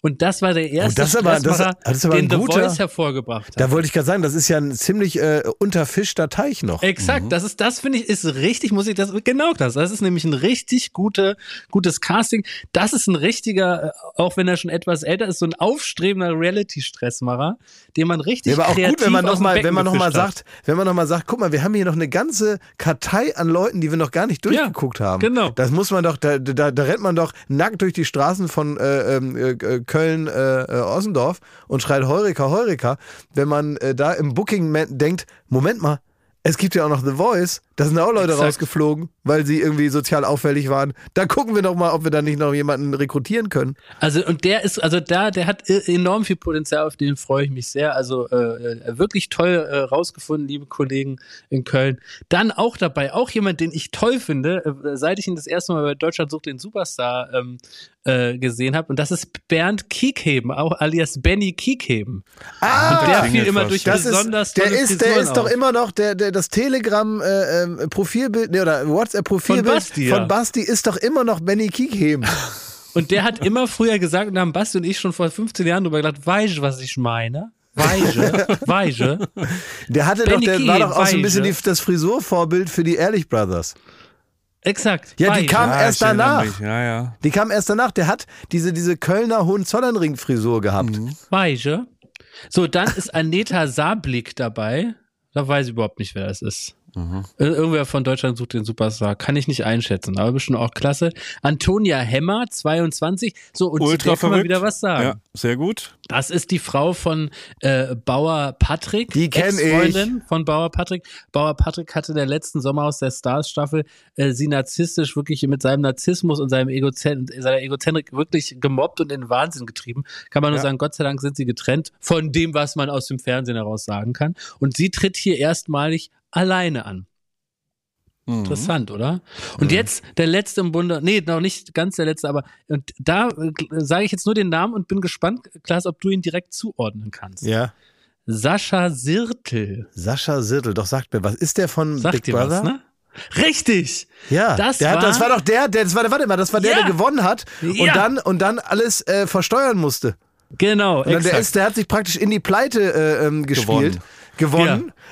Und das war der erste Oh, das aber- das- das aber den The guter- Voice hervorgebracht hat. Da wollte ich gerade sagen, das ist ja ein ziemlich äh, unterfischter Teich noch. Exakt, das ist, das finde ich, ist richtig, muss ich das, genau das. Das ist nämlich ein richtig gute, gutes Casting. Das ist ein richtiger, äh, auch wenn er schon etwas älter ist, so ein aufstrebender Reality-Stressmacher, den man richtig Ja, aber auch gut, wenn man aus noch dem mal, Becken wenn man noch mal gefischt hat. sagt, wenn man noch mal sagt, guck mal, wir haben hier noch eine ganze Kartei an Leuten, die wir noch gar nicht durchgeguckt haben. genau. Das muss man doch, da, da, da rennt man doch nackt durch die Straßen von äh, ähm, äh, Köln, äh, äh, Ossendorf und schreit Heureka, Heureka, wenn man äh, da im Booking denkt, Moment mal, es gibt ja auch noch The Voice, da sind auch Leute Exakt. rausgeflogen, weil sie irgendwie sozial auffällig waren. Da gucken wir doch mal, ob wir da nicht noch jemanden rekrutieren können. Also und der ist, also da, der hat e- enorm viel Potenzial, auf den freue ich mich sehr. Also äh, äh, wirklich toll äh, rausgefunden, liebe Kollegen in Köln. Dann auch dabei, auch jemand, den ich toll finde, äh, seit ich ihn das erste Mal bei Deutschland sucht den Superstar ähm, äh, gesehen habe. Und das ist Bernd Kiekheben, auch alias Benny Kiekheben. Ah, Und der fiel immer durch Das besonders ist, der ist, der ist doch immer noch der, der das Telegram äh, ähm, Profilbild nee, oder WhatsApp Profilbild Von Basti, ja. von Basti ist doch immer noch Benny Kiekheben. [laughs] Und der hat immer früher gesagt, und da haben Basti und ich schon vor 15 Jahren drüber gedacht, weißt du, was ich meine? Weise, [laughs] Weise. Der hatte Benny doch, der war Kiekheben, doch auch so ein bisschen die, das Frisurvorbild für die Ehrlich Brothers. Exakt. Ja, die kam Ja, erst danach. Ja, ja. Die kam erst danach. Der hat diese, diese Kölner Hohenzollernring-Frisur gehabt. Mhm. Weise. So, dann ist Aneta Saarblick dabei. Da weiß ich überhaupt nicht, wer das ist. Mhm. Ir- Irgendwer von Deutschland sucht den Superstar. Kann ich nicht einschätzen, aber bestimmt auch klasse. Antonia Hemmer, 22. So, und Ultra kann man verrückt. wieder was sagen. Ja, sehr gut. Das ist die Frau von äh, Bauer Patrick. Die kenn ich. Ex-Freundin von Bauer Patrick. Bauer Patrick hatte in der letzten Sommerhaus der Stars-Staffel äh, sie narzisstisch wirklich mit seinem Narzissmus und seinem Egozent seiner Egozentrik wirklich gemobbt und in den Wahnsinn getrieben. Kann man nur Ja. sagen, Gott sei Dank sind sie getrennt von dem, was man aus dem Fernsehen heraus sagen kann. Und sie tritt hier erstmalig alleine an. Mhm. Interessant, oder? Und jetzt der letzte im Bunde, nee, noch nicht ganz der letzte, aber und da äh, sage ich jetzt nur den Namen und bin gespannt, Klaas, ob du ihn direkt zuordnen kannst. Ja. Sascha Sirtel. Sascha Sirtel, doch sagt mir, was ist der von Sagt Big dir Brother? was, ne? Richtig! Ja, Das der hat, das war- war doch der, der, das war, warte mal, das war der, Ja. der gewonnen hat und Ja. dann und dann alles äh, versteuern musste. Genau, Und dann der, exakt. ist, der hat sich praktisch in die Pleite äh, ähm, gespielt. Gewonnen,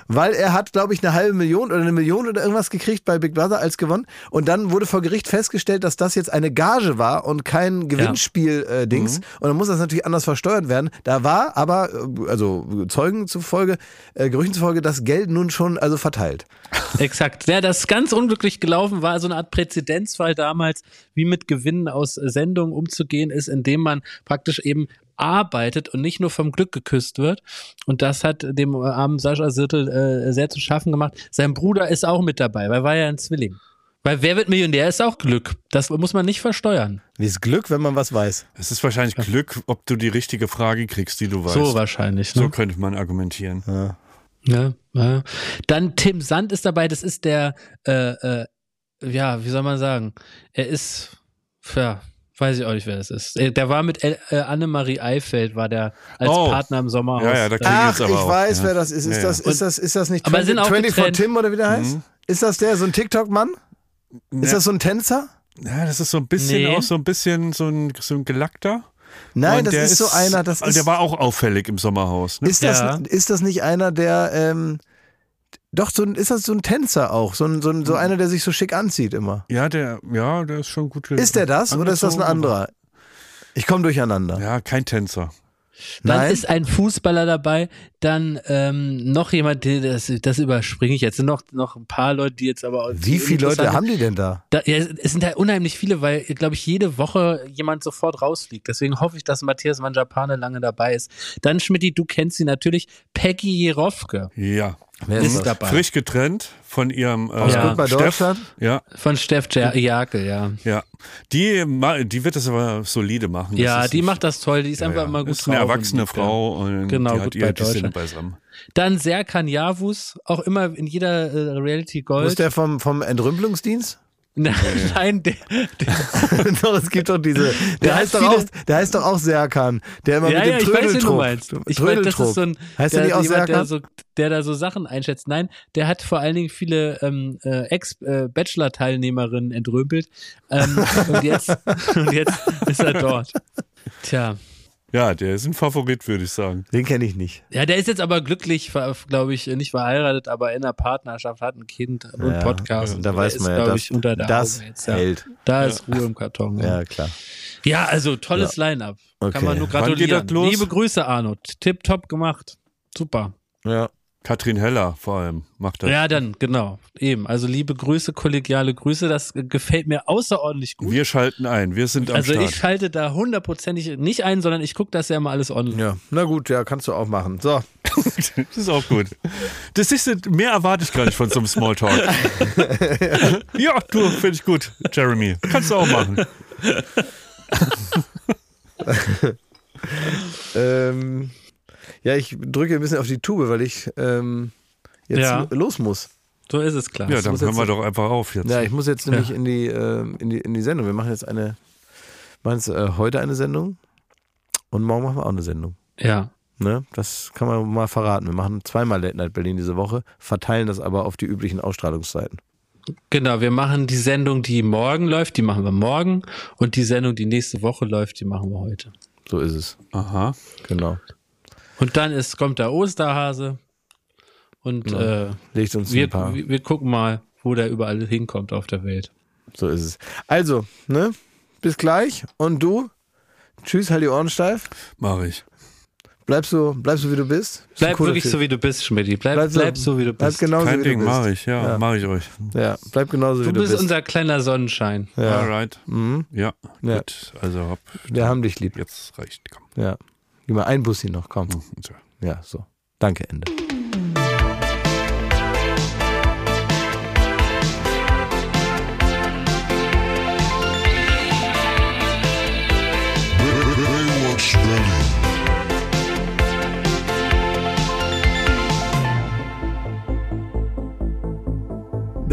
weil er hat, glaube ich, eine halbe Million oder eine Million oder irgendwas gekriegt bei Big Brother als gewonnen. Und dann wurde vor Gericht festgestellt, dass das jetzt eine Gage war und kein Gewinnspiel-Dings. Und dann muss das natürlich anders versteuert werden. Da war aber, äh, also Zeugen zufolge, äh, Gerüchten zufolge, das Geld nun schon also verteilt. Exakt. Ja, das ganz unglücklich gelaufen war, so eine Art Präzedenzfall damals, wie mit Gewinnen aus Sendungen umzugehen ist, indem man praktisch eben arbeitet und nicht nur vom Glück geküsst wird. Und das hat dem armen Sascha Sirtel äh, sehr zu schaffen gemacht. Sein Bruder ist auch mit dabei, weil er war ja ein Zwilling. Weil wer wird Millionär ist auch Glück. Das muss man nicht versteuern. Wie ist Glück, wenn man was weiß? Es ist wahrscheinlich Glück, ob du die richtige Frage kriegst, die du weißt. So wahrscheinlich. Ne? So könnte man argumentieren. Ja, ja. Dann Tim Sand ist dabei, das ist der, äh, äh, ja, wie soll man sagen? Er ist, ja, weiß ich auch nicht, wer das ist. Äh, Der war mit El, äh, Annemarie Eifeld, war der als Oh. Partner im Sommerhaus. Ja, ja, da Äh, Ach, aber ich auch, weiß, ja. wer das ist. Ist, Ja, das, ja. ist, das, ist das nicht Aber 20, sind auch 24 getrennt. Tim oder wie der heißt? Mhm. Ist das der, so ein TikTok-Mann? Ist Ja. das so ein Tänzer? Ja, das ist so ein bisschen Nee. auch so ein bisschen so ein, so ein Gelackter. Nein, Und das der ist, so einer, das also ist, Der war auch auffällig im Sommerhaus. Ne? ist, das, Ja. ist das nicht einer, der, ähm, doch, so ein, ist das so ein Tänzer auch? So, ein, so, ein, Mhm. so einer, der sich so schick anzieht immer. Ja, der, ja, der ist schon gut. Ist der das oder ist das ein anderer? Ich komme durcheinander. Ja, kein Tänzer. Dann Nein? ist ein Fußballer dabei, dann ähm, noch jemand, der- das, das überspringe ich jetzt. Sind noch, noch ein paar Leute, die jetzt aber. Wie viele Leute haben die denn da? Da, ja, es sind halt unheimlich viele, weil, glaube ich, jede Woche jemand sofort rausfliegt. Deswegen hoffe ich, dass Matthias Manjapane lange dabei ist. Dann, Schmidti, du kennst sie natürlich, Peggy Jerofke. Ja. Wer ist das? dabei. Frisch getrennt von ihrem äh, Ja. Gut bei Steff. Deutschland? Ja, Von Steff Ja- Jakel, ja. ja. Die, die wird das aber solide machen. Ja, Das ist die nicht- macht das toll. Die ist ja, einfach ja. immer gut ist eine erwachsene und, Frau und Genau, die gut hat ihr bei die Sinne Deutschland. beisammen. Dann Serkan Yavuz, auch immer in jeder äh, Reality Wo ist Gold. der vom, vom Entrümpelungsdienst? Nein, der, der, [laughs] doch, es gibt doch diese. Der, Der heißt, doch auch, der heißt doch auch Serkan. Der immer ja, mit ja, dem ich weiß, wen du Trödeltrupp. meinst. Ich weiß, das ist so ein, Heißt der, der nicht auch jemand, der, so, der da so Sachen einschätzt. Nein, der hat vor allen Dingen viele ähm, äh, Ex-Bachelor-Teilnehmerinnen entrümpelt. Ähm, und, jetzt, [laughs] und jetzt ist er dort. Tja. Ja, der ist ein Favorit, würde ich sagen. Den kenne ich nicht. Ja, der ist jetzt aber glücklich, glaube ich, nicht verheiratet, aber in einer Partnerschaft, hat ein Kind und Ja, Podcast. Da und der weiß ist, man ja, dass ich, unter der das jetzt, ja. hält. Da ist Ruhe im Karton. Ja, Ja, klar. ja also tolles Line-Up. Okay. Kann man nur Wann geht gratulieren. das los? Liebe Grüße, Arno. Tip top gemacht. Super. Ja. Katrin Heller vor allem macht das. Ja, dann, genau. Eben. Also liebe Grüße, kollegiale Grüße. Das gefällt mir außerordentlich gut. Wir schalten ein, wir sind am also Start. ich schalte da hundertprozentig nicht ein, sondern ich gucke das ja mal alles online. Ja, na gut, ja, kannst du auch machen. So, [laughs] Das ist auch gut. Das ist, mehr erwarte ich gar nicht von so einem Smalltalk. [laughs] ja, du, finde ich gut, Jeremy. Kannst du auch machen. [laughs] ähm, ja, ich drücke ein bisschen auf die Tube, weil ich ähm, jetzt Ja. los muss. So ist es klar. Ja, dann hören wir doch einfach auf jetzt. Ja, ich muss jetzt nämlich in, die, ähm, in, die, in die Sendung. Wir machen jetzt eine, machen jetzt, äh, heute eine Sendung und morgen machen wir auch eine Sendung. Ja. Ne? Das kann man mal verraten. Wir machen zweimal Late Night Berlin diese Woche, verteilen das aber auf die üblichen Ausstrahlungszeiten. Genau, wir machen die Sendung, die morgen läuft, die machen wir morgen. Und die Sendung, die nächste Woche läuft, die machen wir heute. So ist es. Aha. Genau. Und dann ist, kommt der Osterhase. Und äh, Legt uns wir, ein paar. wir, wir gucken mal, wo der überall hinkommt auf der Welt. So ist es. Also, ne? Bis gleich. Und du? Tschüss, halt die Ohren steif. Mach ich. Bleibst du, bleibst du wie du bist? Bist ein Bleib wirklich Typ. so, wie du bist, Schmidti. Bleib, Bleib so- bleib so, wie du Bleib bist. genauso Kein wie Ding, du bist. mach ich. Ja, Ja. mach ich euch. Ja, bleib genauso du wie du bist bist. unser kleiner Sonnenschein. ja. Alright. Mhm. Ja, Ja. gut. Also hab, Wir haben dich lieb. jetzt reicht. Komm. Ja. Gib mal ein Bussi noch, komm. So. Ja, so. Danke, Ende.